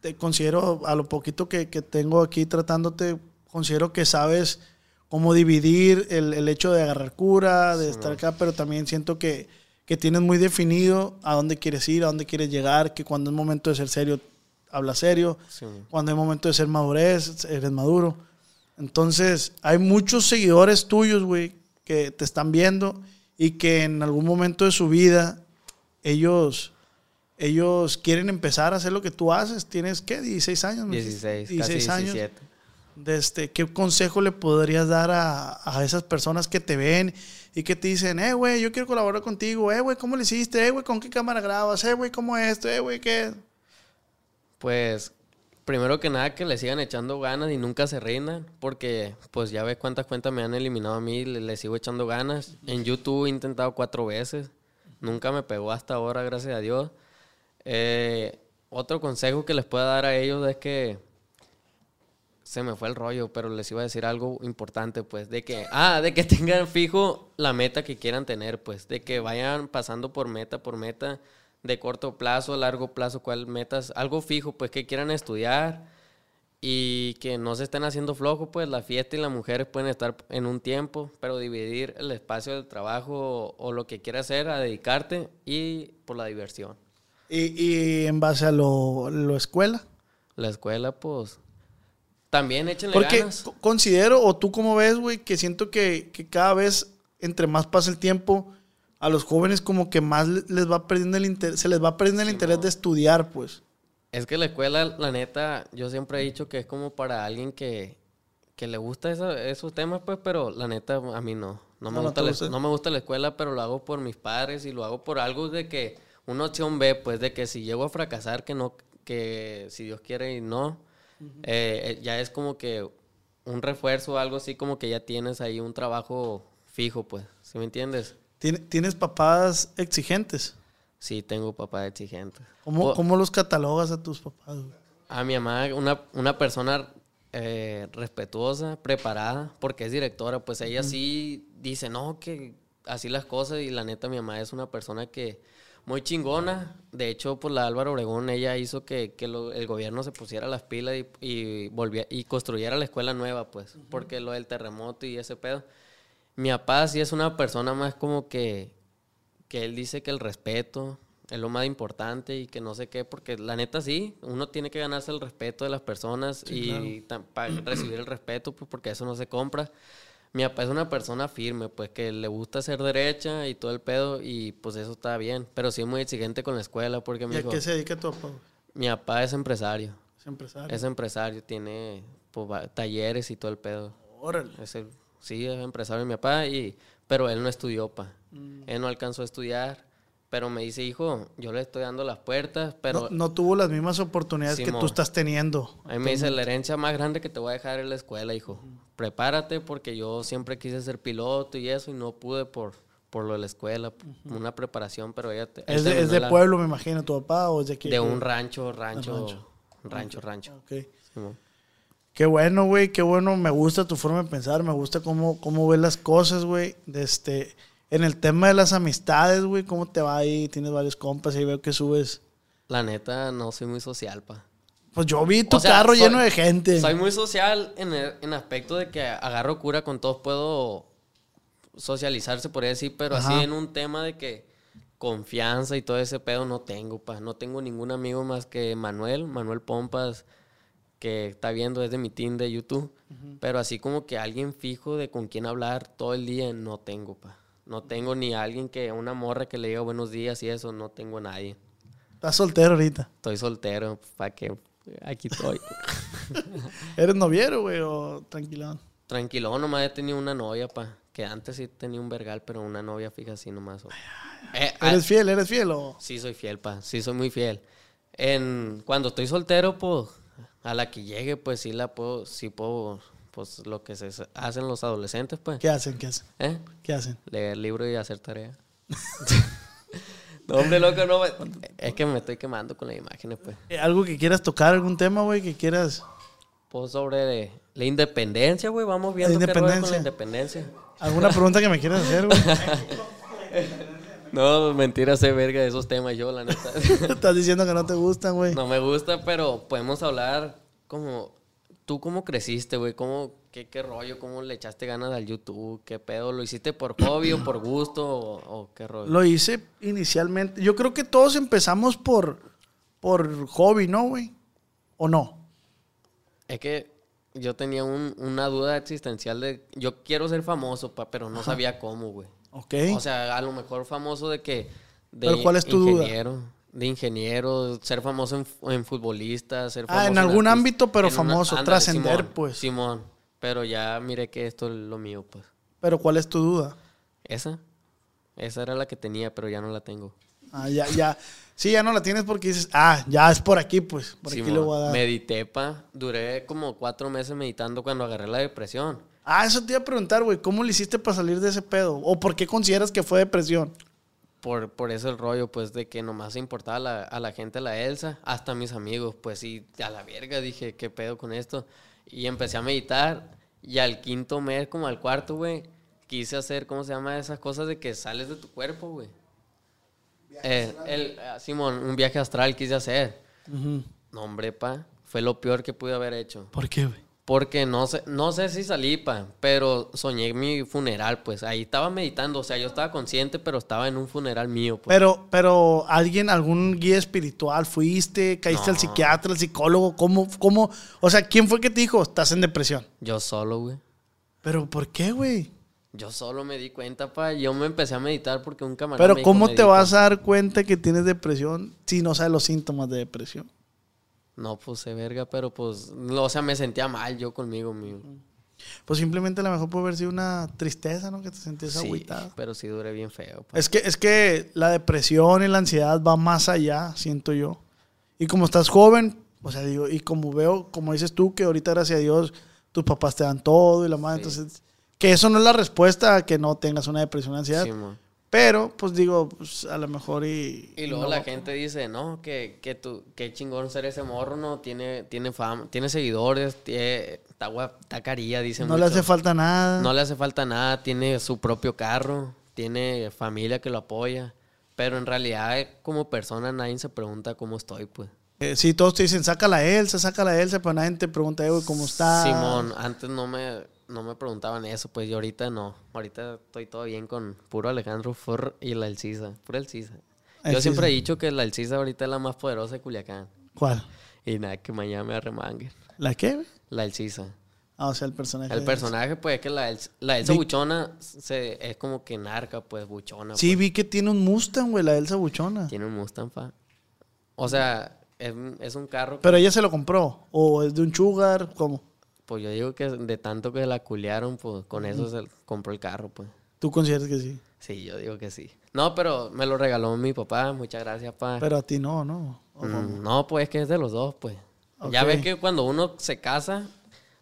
Te considero, a lo poquito que, que tengo aquí tratándote, considero que sabes cómo dividir el, el hecho de agarrar cura, de estar acá, pero también siento que, que tienes muy definido a dónde quieres ir, a dónde quieres llegar, que cuando es momento de ser serio, habla serio, Sí. cuando es momento de ser madurez, eres maduro. Entonces, hay muchos seguidores tuyos, güey, que te están viendo y que en algún momento de su vida ellos, ellos quieren empezar a hacer lo que tú haces. Tienes, ¿qué? 16 años. me dijiste? 16, casi 17. De este, ¿Qué consejo le podrías dar a, esas personas que te ven y que te dicen, eh, güey, yo quiero colaborar contigo, eh, güey, ¿cómo le hiciste? Eh, güey, ¿con qué cámara grabas? Eh, güey, ¿cómo es esto? Eh, güey, ¿qué? Pues, primero que nada, que le sigan echando ganas y nunca se rindan, porque pues ya ves cuántas cuentas me han eliminado a mí, le, le sigo echando ganas. En YouTube he intentado cuatro veces, nunca me pegó hasta ahora, gracias a Dios. Eh, otro consejo que les pueda dar a ellos es que se me fue el rollo, pero les iba a decir algo importante, pues, de que, ah, de que tengan fijo la meta que quieran tener, pues, de que vayan pasando por meta por meta, de corto plazo, largo plazo, cuál metas, algo fijo, pues, que quieran estudiar y que no se estén haciendo flojo, pues, la fiesta y las mujeres pueden estar en un tiempo, pero dividir el espacio del trabajo o, o lo que quieras hacer a dedicarte y por la diversión. Y, y en base a lo, lo escuela. La escuela, pues, también échenle Porque ganas. co- considero, o tú cómo ves, güey, que siento que, que cada vez, entre más pasa el tiempo, a los jóvenes como que más le- les va perdiendo el interés, se les va perdiendo el interés de estudiar, pues. Es que la escuela, la neta, yo siempre he dicho que es como para alguien que, que le gusta esa- esos temas, pues, pero la neta a mí no. No me, No, gusta la, no me gusta la escuela, pero lo hago por mis padres y lo hago por algo de que una opción B, pues, de que si llego a fracasar, que no, que si Dios quiere y no, eh, eh, ya es como que un refuerzo o algo así, como que ya tienes ahí un trabajo fijo, pues, ¿sí me entiendes? Tien- ¿Tienes papás exigentes? Sí, tengo papá exigente. ¿Cómo, O- cómo los catalogas a tus papás, güey? A mi mamá, una, una persona eh, respetuosa, preparada, porque es directora, pues ella sí dice, no, que así las cosas, y la neta mi mamá es una persona que muy chingona. De hecho, pues la Álvaro Obregón, ella hizo que, que lo- el gobierno se pusiera las pilas y, y, volvía, y construyera la escuela nueva, pues, porque lo del terremoto y ese pedo. Mi papá sí es una persona más como que, que él dice que el respeto es lo más importante y que no sé qué, porque la neta sí, uno tiene que ganarse el respeto de las personas y para recibir el respeto, pues porque eso no se compra. Mi papá es una persona firme, pues que le gusta ser derecha y todo el pedo y pues eso está bien, pero sí es muy exigente con la escuela porque me ¿Y a qué se dedica tu papá, mi papá es empresario, Es empresario. es empresario, tiene pues, talleres y todo el pedo. Órale. Es el- sí, es empresario mi papá, y, pero él no estudió, pa. Mm. Él no alcanzó a estudiar, pero me dice, hijo, yo le estoy dando las puertas, pero no, no tuvo las mismas oportunidades que tú estás teniendo. a mí me dice, la herencia más grande que te voy a dejar es la escuela, hijo. Prepárate porque yo siempre quise ser piloto y eso y no pude por, por lo de la escuela, una preparación, pero ella... te- Es de, es de la- pueblo, me imagino, tu papá, o es de aquí. De un rancho, rancho, rancho. rancho, rancho. Simón. Qué bueno, güey, qué bueno. Me gusta tu forma de pensar, me gusta cómo, cómo ves las cosas, güey. De este, en el tema de las amistades, güey, ¿cómo te va ahí? Tienes varios compas y veo que subes. La neta, no soy muy social, pa. Pues yo vi tu O sea, carro soy- lleno de gente. Soy muy social en el en aspecto de que agarro cura con todos, puedo socializarse, por decir, pero Ajá. así en un tema de que confianza y todo ese pedo no tengo, pa. No tengo ningún amigo más que Manuel, Manuel Pompas, que está viendo desde mi team de YouTube. Pero así como que alguien fijo de con quién hablar todo el día, no tengo, pa. No tengo ni alguien que, una morra que le diga buenos días y eso, no tengo a nadie. Estás soltero ahorita. Estoy soltero, pa' que aquí estoy. ¿Eres noviero, güey, o tranquilón? Tranquilo, nomás he tenido una novia, pa. Que antes sí tenía un vergal, pero una novia fija así nomás. Eh, ah, ¿Eres fiel, eres fiel o...? sí soy fiel, pa. Sí soy muy fiel. En, cuando estoy soltero, pues, a la que llegue, pues sí la puedo, sí puedo, pues lo que se hacen los adolescentes, pues. ¿Qué hacen, qué hacen? ¿Eh? ¿Qué hacen? Leer libro y hacer tarea. no, hombre, loco, no. me- Es que me estoy quemando con las imágenes, pues. Eh, ¿Algo que quieras tocar, algún tema, güey, que quieras... Pues sobre la independencia, güey. Vamos viendo qué rollo con independencia. la independencia. ¿Alguna pregunta que me quieras hacer, güey? No, mentira, sé verga de esos temas yo, la neta. Estás diciendo que no te gustan, güey. No me gusta, pero podemos hablar como... ¿Tú cómo creciste, güey? ¿Cómo, qué, ¿Qué rollo? ¿Cómo le echaste ganas al YouTube? ¿Qué pedo? ¿Lo hiciste por hobby o por gusto? ¿O, o qué rollo? Lo hice inicialmente. Yo creo que todos empezamos por, por hobby, ¿no, güey? ¿O no? Es que yo tenía un- una duda existencial de... Yo quiero ser famoso, pa, pero no sabía cómo, güey. Ok. O sea, a lo mejor famoso de que... De ¿Pero cuál es tu duda? De ingeniero, ser famoso en, en futbolista, ser Ah, famoso en algún artista. ámbito, pero una- famoso, ándale, trascender, Simón, pues. Simón, pero ya miré que esto es lo mío, pues. Pero ¿cuál es tu duda? Esa, esa era la que tenía, pero ya no la tengo. Ah, ya, ya. Sí, ya no la tienes porque dices, ah, ya es por aquí, pues. Por aquí le voy a dar. Medité, pa. Duré como cuatro meses meditando cuando agarré la depresión. Ah, eso te iba a preguntar, güey. ¿Cómo le hiciste para salir de ese pedo? ¿O por qué consideras que fue depresión? Por, por eso el rollo, pues, de que nomás importaba a la, a la gente la Elsa, hasta mis amigos, pues, sí, a la verga, dije, ¿qué pedo con esto? Y empecé a meditar, y al quinto mes, como al cuarto, güey, quise hacer, ¿cómo se llama? Esas cosas de que sales de tu cuerpo, güey. Eh, el, ah, Simón, un viaje astral quise hacer. No, hombre, pa, fue lo peor que pude haber hecho. ¿Por qué, güey? Porque no sé, no sé si salí, pa, pero soñé mi funeral, pues. Ahí estaba meditando, o sea, yo estaba consciente, pero estaba en un funeral mío, pues. Pero, pero, ¿alguien, algún guía espiritual fuiste? ¿Caíste al psiquiatra, al psicólogo? ¿Cómo, cómo? O sea, ¿quién fue que te dijo, estás en depresión? Yo solo, güey. ¿Pero por qué, güey? Yo solo me di cuenta, pa. Yo me empecé a meditar porque un camarada Pero me dijo, ¿cómo te "Medita". vas a dar cuenta que tienes depresión si no sabes los síntomas de depresión? No puse verga, pero pues, no, o sea, me sentía mal yo conmigo mismo. Pues simplemente a lo mejor puede haber sido una tristeza, ¿no? Que te sentías Sí, agüitado. pero sí duré bien feo, pa. Es que, es que la depresión y la ansiedad va más allá, siento yo. Y como estás joven, o sea, digo, y como veo, como dices tú, que ahorita, gracias a Dios, tus papás te dan todo y la madre, Sí. entonces, que eso no es la respuesta a que no tengas una depresión o ansiedad. Sí. Pero, pues digo, pues, a lo mejor y... Y luego no. la gente dice, no, que, que tú, qué chingón ser ese morro, no, tiene, tiene fama, tiene seguidores, tiene, está está carilla, dice No le hace falta nada. No le hace falta nada, tiene su propio carro, tiene familia que lo apoya. Pero en realidad, como persona, nadie se pregunta cómo estoy, pues. Eh, sí, todos te dicen, saca la Elsa, saca la Elsa, pero nadie te pregunta, güey, ¿cómo está? Simón, antes no me, no me preguntaban eso, pues y ahorita no. Ahorita estoy todo bien con puro Alejandro Fur y la Elcisa. Pura Elcisa. Yo siempre he dicho que la Elcisa ahorita es la más poderosa de Culiacán. ¿Cuál? Y nada, que mañana me arremangue. ¿La qué? La Elcisa. Ah, o sea, el personaje. El personaje, pues, es que la, Elsa- la Elsa Vi- Buchona se, es como que narca, pues, buchona. Sí, pues. vi que tiene un Mustang, güey, la Elsa Buchona. Tiene un Mustang, fa. O sea, es, es un carro. que- Pero ella se lo compró. ¿O es de un sugar? ¿Cómo? Pues yo digo que de tanto que la culiaron, pues con eso se compró el carro, pues. ¿Tú consideras que sí? Sí, yo digo que sí. No, pero me lo regaló mi papá. Muchas gracias, pa. Pero a ti no, ¿no? ¿O Mm, no, pues es que es de los dos, pues. Ya ves que cuando uno se casa,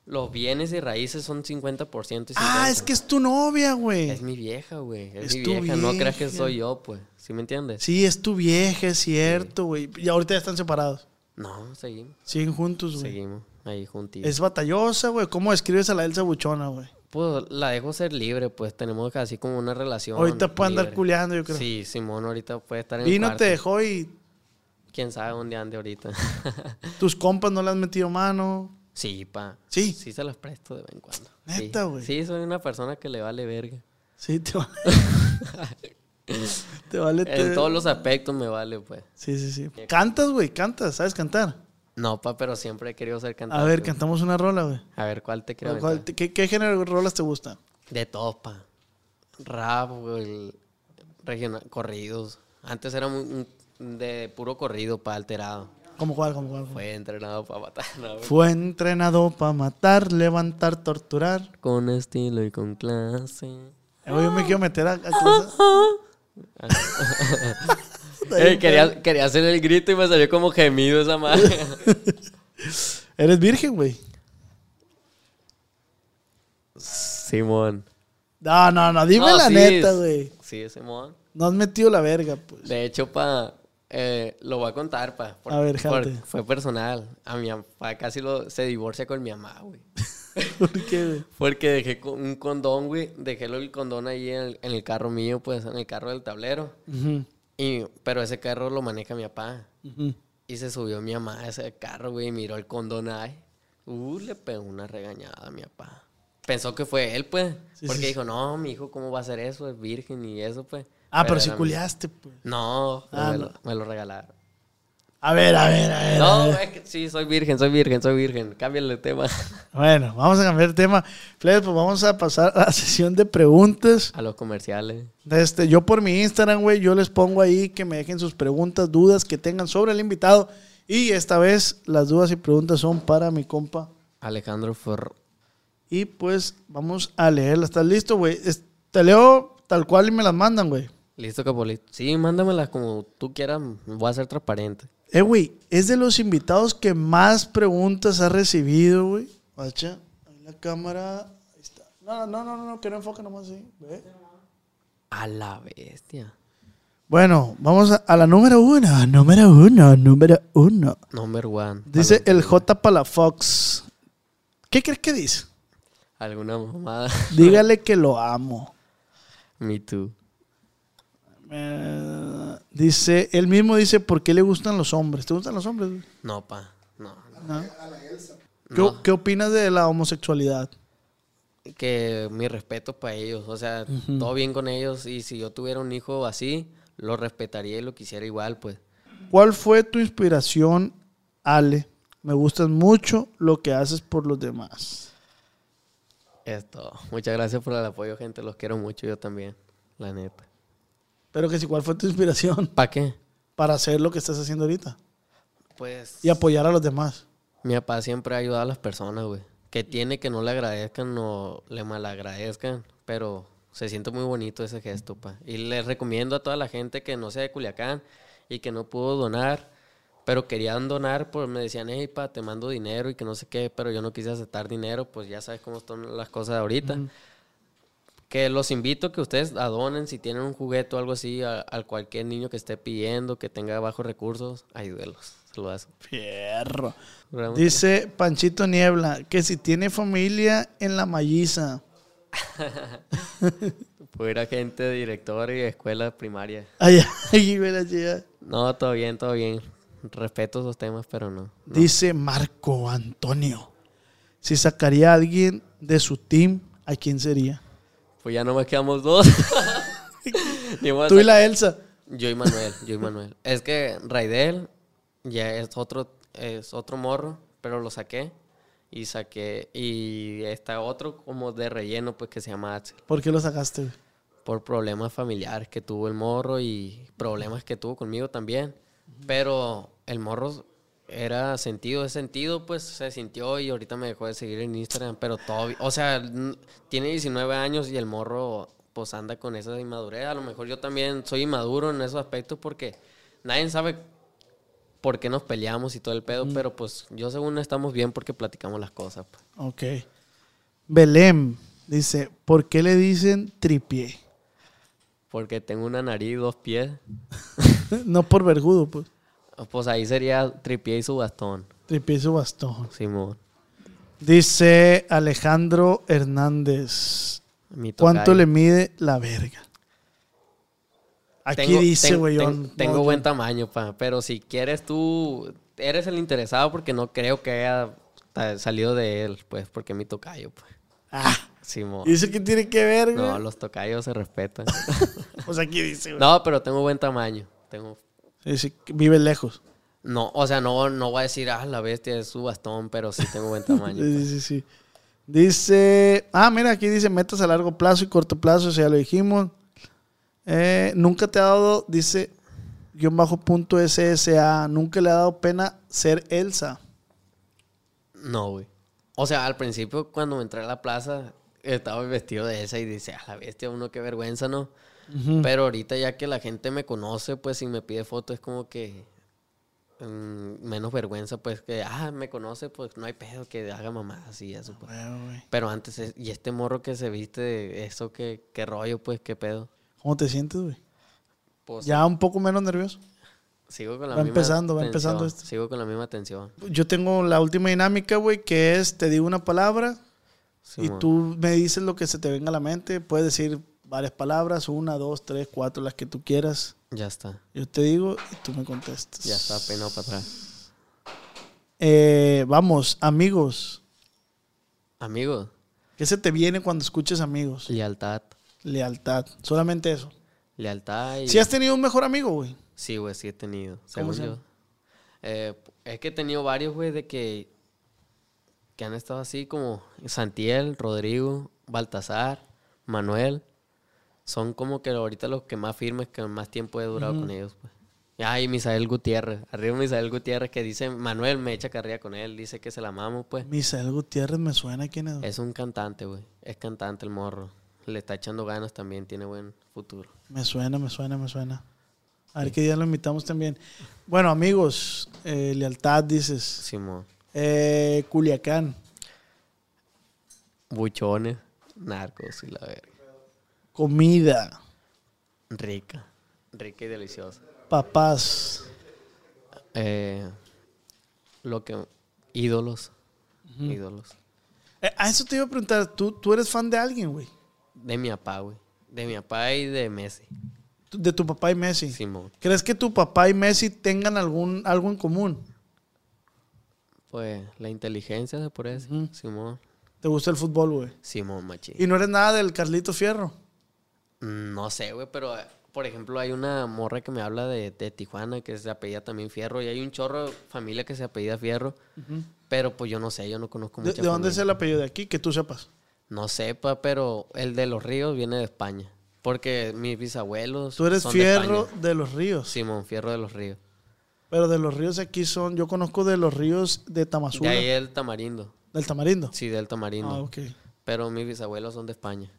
los bienes y raíces son 50% y 50%. Ah, es que es tu novia, güey. Es mi vieja, güey. Es, Es mi tu vieja. No creas que soy yo, pues. ¿Sí me entiendes? Sí, es tu vieja, es cierto, güey. Y ahorita ya están separados. No, seguimos. Siguen juntos, güey. Seguimos. Ahí juntito. Es batallosa, güey. ¿Cómo describes a la Elsa Buchona, güey? Pues la dejo ser libre, pues tenemos así como una relación. Ahorita puede andar culeando, yo creo. Sí, Simón ahorita puede estar en Y el no cuarto. te dejó y Quién sabe dónde ande ahorita. tus compas no le has metido mano. sí, pa. Sí. Sí se las presto de vez en cuando. Neta, Sí. güey. Sí, soy una persona que le vale verga. Sí, te vale. te vale. En te- todos los aspectos me vale, pues. Sí, sí, sí. Cantas, güey, cantas. ¿Sabes cantar? No, pa, pero siempre he querido ser cantante. A ver, cantamos una rola, güey. A ver, ¿cuál te quiero ¿Cuál- aventar? ¿Qué, qué género de rolas te gusta? De todo, pa. Rap, güey. Regional, corridos. Antes era muy- de puro corrido, pa, alterado. ¿Cómo cuál, cómo cuál? Fue entrenado para matar. Fue entrenado para matar, levantar, torturar. Con estilo y con clase. Eh, Yo me quiero meter a, a clase- Eh, quería, quería hacer el grito y me salió como gemido esa madre. Eres virgen, güey. Simón. No, no, no, dime No, la sí, neta, güey. Sí, Simón. No has metido la verga, pues. De hecho, pa, eh, lo voy a contar, pa. por- A ver, por- jálate. Fue personal. A mi papá casi lo, se divorcia con mi mamá, güey. ¿Por qué, güey? Porque dejé un condón, güey. Dejé el condón ahí en el, en el carro mío, pues, en el carro del tablero. Ujú, Y, pero ese carro lo maneja mi papá. Y se subió mi mamá a ese carro, güey, y miró el condón ahí. Uh, le pegó una regañada a mi papá. Pensó que fue él, pues. Sí, porque sí, dijo, no, mi hijo, ¿cómo va a hacer eso? Es virgen y eso, pues. Ah, pero si mi- culiaste, pues. No, Ah, me, no. Lo, me lo regalaron. A ver, a ver, a ver. No, es que sí, soy virgen, soy virgen, soy virgen. Cámbiale el tema Bueno, vamos a cambiar de tema. Flex, pues vamos a pasar a la sesión de preguntas. a los comerciales. Este, yo por mi Instagram, güey, yo les pongo ahí que me dejen sus preguntas, dudas que tengan sobre el invitado. Y esta vez las dudas y preguntas son para mi compa. Alejandro Ferro. Y pues vamos a leerlas. ¿Estás listo, güey? Te leo tal cual y me las mandan, güey. Listo, Capolito. Sí, mándamelas como tú quieras. Voy a ser transparente. Eh, güey, es de los invitados que más preguntas ha recibido, güey. Guacha, ahí la cámara. Ahí está. No, no, no, no, no, que no enfoque nomás así. Ve. A la bestia. Bueno, vamos a, a la número uno. Número uno, número uno. Number one. Dice el J Palafox. ¿Qué crees que dice? Alguna mamada. Dígale que lo amo. Me too. Eh, dice, él mismo dice, ¿por qué le gustan los hombres? ¿Te gustan los hombres? No, pa. No. ¿No? ¿Qué, No. qué opinas de la homosexualidad? Que mi respeto para ellos. O sea, todo bien con ellos. Y si yo tuviera un hijo así, lo respetaría y lo quisiera igual, pues. ¿Cuál fue tu inspiración, Ale? Me gustas mucho lo que haces por los demás. Esto. Muchas gracias por el apoyo, gente. Los quiero mucho. Yo también. La neta. Pero que si, ¿cuál fue tu inspiración ¿Para qué? para hacer lo que estás haciendo ahorita? Pues. Y apoyar a los demás. Mi papá siempre ha ayudado a las personas, güey. Que tiene que no le agradezcan o le malagradezcan, pero se siente muy bonito ese gesto, pa. Y les recomiendo a toda la gente que no sea de Culiacán y que no pudo donar, pero querían donar, pues me decían, hey, pa, te mando dinero y que no sé qué, pero yo no quise aceptar dinero, pues ya sabes cómo están las cosas ahorita. Que los invito a que ustedes adonen si tienen un juguete o algo así a, a cualquier niño que esté pidiendo, que tenga bajos recursos, ayúdelos. Saludos. Fierro. Dice Panchito Niebla que si tiene familia en la malliza. Fuera gente, director y escuela primaria. Ay, ay. No, todo bien, todo bien. Respeto esos temas, pero no. Dice Marco Antonio. Si sacaría a alguien de su team, ¿a quién sería? Pues ya no me quedamos dos. Tú y la Elsa. Yo y Manuel, yo y Manuel. Es que Raidel ya es otro, es otro morro, pero lo saqué. Y saqué, y está otro como de relleno, pues que se llama Axel. ¿Por qué lo sacaste? por problemas familiares que tuvo el morro y problemas que tuvo conmigo también. Pero el morro era sentido, es sentido, pues se sintió y ahorita me dejó de seguir en Instagram, pero todo, bi- o sea, tiene 19 años y el morro pues anda con esa inmadurez. A lo mejor yo también soy inmaduro en esos aspectos porque nadie sabe por qué nos peleamos y todo el pedo, pero pues yo según estamos bien porque platicamos las cosas. pues. Ok. Belém dice, ¿por qué le dicen tripié? Porque tengo una nariz y dos pies. no por vergudo, pues. Pues ahí sería tripié y su bastón. Tripié y su bastón. Simón. Dice Alejandro Hernández. Mi ¿Cuánto le mide la verga? Aquí Tengo- dice, güey. yo ten- no- tengo yo- buen tamaño, pa. Pero si quieres tú, eres el interesado porque no creo que haya salido de él, pues, porque mi tocayo, pues. Ah, Simón. ¿y eso qué tiene que ver, güey? No, los tocayos se respetan. Pues aquí dice, güey. no, pero tengo buen tamaño. Tengo. Dice que vive lejos. No, o sea, no, no voy a decir, ah, la bestia es su bastón, pero sí tengo buen tamaño. Sí, sí, sí, sí. Dice, ah, mira, aquí dice metas a largo plazo y corto plazo, eso ya lo dijimos. Eh, nunca te ha dado, dice, guion bajo punto SSA, nunca le ha dado pena ser Elsa. No, güey. O sea, al principio cuando me entré a la plaza, estaba vestido de esa y dice, a la bestia, uno qué vergüenza, ¿no? Pero ahorita ya que la gente me conoce, pues si me pide foto es como que mm, menos vergüenza, pues que, ah, me conoce, pues no hay pedo que haga mamadas y eso, pues. Bueno, güey. Pero antes, es- y este morro que se viste, de eso, qué, qué rollo, pues, qué pedo. ¿Cómo te sientes, güey? Pues, Ya un poco menos nervioso. sigo con la va misma empezando, va empezando esto. Sigo con la misma tensión. Yo tengo la última dinámica, güey, que es, te digo una palabra y tú me dices lo que se te venga a la mente. Puedes decir varias palabras, una, dos, tres, cuatro, las que tú quieras. Ya está, Yo te digo y tú me contestas. ya está peinado para atrás. Eh, vamos, amigos. Amigos, ¿Qué se te viene cuando escuches amigos? lealtad. Lealtad. Solamente eso. Lealtad y... Si has tenido un mejor amigo, güey. Sí, güey, sí he tenido. ¿Cómo Según se yo. llama? Eh, es que he tenido varios, güey, de que, que han estado así como Santiel, Rodrigo, Baltasar, Manuel. Son como que ahorita los que más firmes, que más tiempo he durado con ellos, pues. Ay, Misael Gutiérrez. Arriba Misael Gutiérrez que dice, Manuel me echa carrera con él, dice que se la amamos, pues. Misael Gutiérrez me suena quién es. Es un cantante, güey. Es cantante el morro. Le está echando ganas también, tiene buen futuro. Me suena, me suena, me suena. A ver qué día lo invitamos también. Bueno, amigos, eh, lealtad dices. Simón. Eh, Culiacán, Buchones, narcos y la verga. Comida, Rica. Rica y deliciosa. papás, Eh, lo que. Ídolos. Ídolos. Eh, a eso te iba a preguntar, ¿tú, tú eres fan de alguien, güey? De mi papá, güey. De mi papá y de Messi. De tu papá y Messi. Simón. ¿Crees que tu papá y Messi tengan algún, algo en común? Pues la inteligencia se por eso. Simón. ¿Te gusta el fútbol, güey? Simón, machín. ¿Y no eres nada del Carlito Fierro? No sé, güey, pero eh, por ejemplo hay una morra que me habla de, de Tijuana que se apellida también Fierro y hay un chorro de familia que se apellida Fierro, pero pues yo no sé, yo no conozco ¿De, mucha de dónde es el apellido de aquí? Que tú sepas. No sepa, pero el de los ríos viene de España, porque mis bisabuelos Tú eres son de Fierro de los Ríos. Simón Fierro de los ríos. Pero de los ríos aquí son, yo conozco de los ríos de De Tamazula, ahí el tamarindo. del Tamarindo. Sí, del tamarindo. Ah, ok. Pero mis bisabuelos son de España.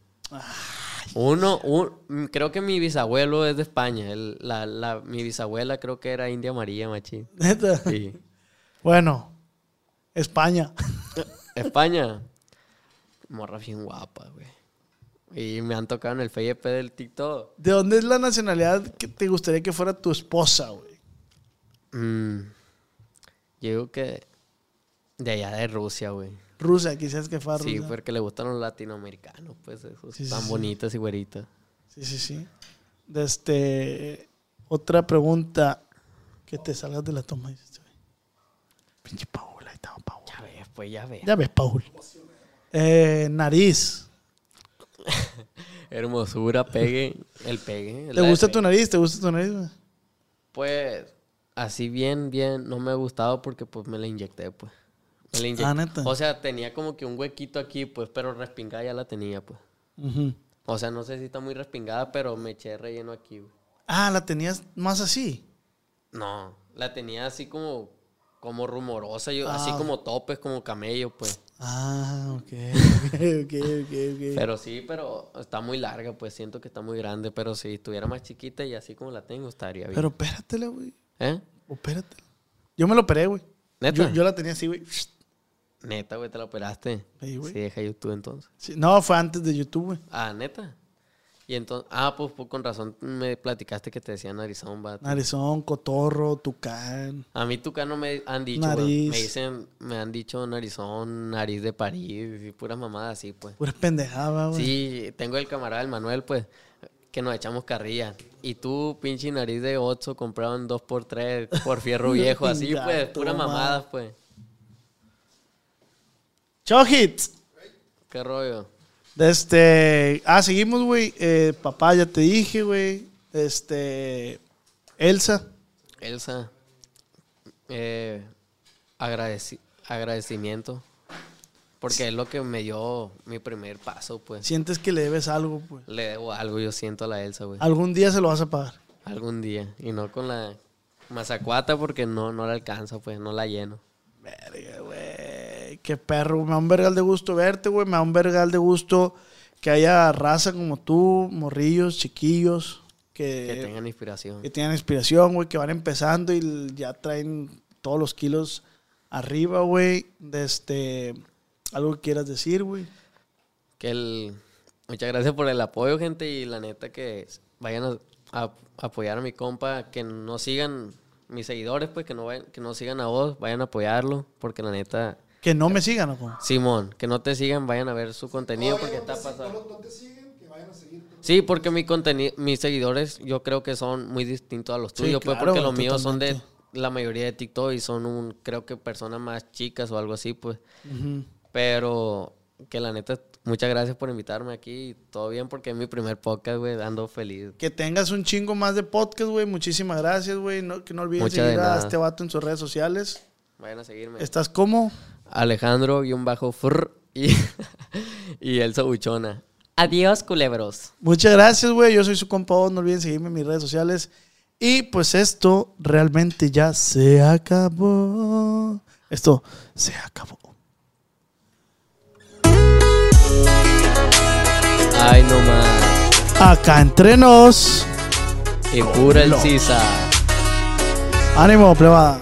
Uno, un- mm, creo que mi bisabuelo es de España. El- la, la- mi bisabuela creo que era India María, machín. Sí. Bueno, España. España. Morra bien guapa, güey. Y me han tocado en el FYP del TikTok. ¿De dónde es la nacionalidad que te gustaría que fuera tu esposa, güey? Mm, yo digo que de allá de Rusia, güey. Rusia, quizás que fuera Sí, Rusia. porque le gustan los latinoamericanos, pues esos Sí, sí, tan sí. bonitas y güeritas. Sí, sí, sí. Este, otra pregunta. Que te salgas de la toma. Pinche Paul, ahí estaba Paul. Ya ves, pues ya ves. Ya ves, Paul. Eh, nariz. Hermosura, pegue, el pegue. ¿Te gusta tu nariz? ¿Te gusta tu nariz? güey? Pues, así bien, bien, no me ha gustado porque pues me la inyecté, pues. Ah, ¿neta? O sea, tenía como que un huequito aquí, pues, pero respingada ya la tenía, pues. O sea, no sé si está muy respingada, pero me eché relleno aquí, güey. Ah, la tenías más así. No, la tenía así como, como rumorosa, yo, Ah. así como topes, como camello, pues. Ah, ok. Ok, ok, ok. ok. Pero sí, pero está muy larga, pues siento que está muy grande, pero si estuviera más chiquita y así como la tengo, estaría bien. Pero espératela, güey. ¿Eh? Opératela. Yo me lo operé, güey. ¿Neta? Yo, yo la tenía así, güey. Neta, güey, te la operaste. Sí, güey. Sí, deja YouTube entonces. Sí, No, fue antes de YouTube, güey. Ah, neta. Y entonces, ah, pues, pues, con razón me platicaste que te decían narizón, vato. Narizón, cotorro, tucán. A mí tucán no me han dicho, güey. Nariz. Me dicen, me han dicho narizón, nariz de París y puras mamadas así, pues. Pura pendejada, güey. Sí, tengo el camarada, el Manuel, pues, que nos echamos carrilla. Y tú, pinche nariz de 8, comprado en 2x3 por fierro viejo, así, pues, pura toma. mamadas, pues. Chojits. ¿Qué rollo? Este. Ah, seguimos, güey. Eh, papá, ya te dije, güey. Este. Elsa. Elsa, eh, agradeci- agradecimiento. Porque es lo que me dio mi primer paso, pues. Sientes que le debes algo, pues. Le debo algo, yo siento a la Elsa, güey. Algún día se lo vas a pagar. Algún día. Y no con la mazacuata porque no, no la alcanza, pues, no la lleno. Verga, güey. Qué perro. Me da un vergal de gusto verte, güey. Me da un vergal de gusto que haya raza como tú, morrillos, chiquillos, que, Que tengan inspiración. que tengan inspiración, güey, que van empezando y ya traen todos los kilos arriba, güey. Este. Algo que quieras decir, güey. Que el... Muchas gracias por el apoyo, gente. Y la neta que vayan a, a- apoyar a mi compa. Que no sigan mis seguidores, pues, que no, vayan- que no sigan a vos. Vayan a apoyarlo. Porque la neta... Que no me sigan, ¿o? Simón, que no te sigan, vayan a ver su contenido porque está pasando. Sí, porque mi contenido, mis seguidores yo creo que son muy distintos a los Sí, tuyos, pues claro, porque los míos son de la mayoría de TikTok y son un, creo que personas más chicas o algo así, pues. Pero que la neta, muchas gracias por invitarme aquí, todo bien porque es mi primer podcast, güey, ando feliz. Que tengas un chingo más de podcast, güey. Muchísimas gracias, güey. No, que no olviden Muchas seguir a este vato en sus redes sociales. Vayan a seguirme. ¿Estás como? Alejandro y un bajo fr y, y Elsa Buchona. Adiós, culebros. Muchas gracias, güey. Yo soy su compa. No olviden seguirme en mis redes sociales. Y pues esto realmente ya se acabó. Esto se acabó. Ay, no más. Acá entre nos. Y pura el sisa. Ánimo, plebada.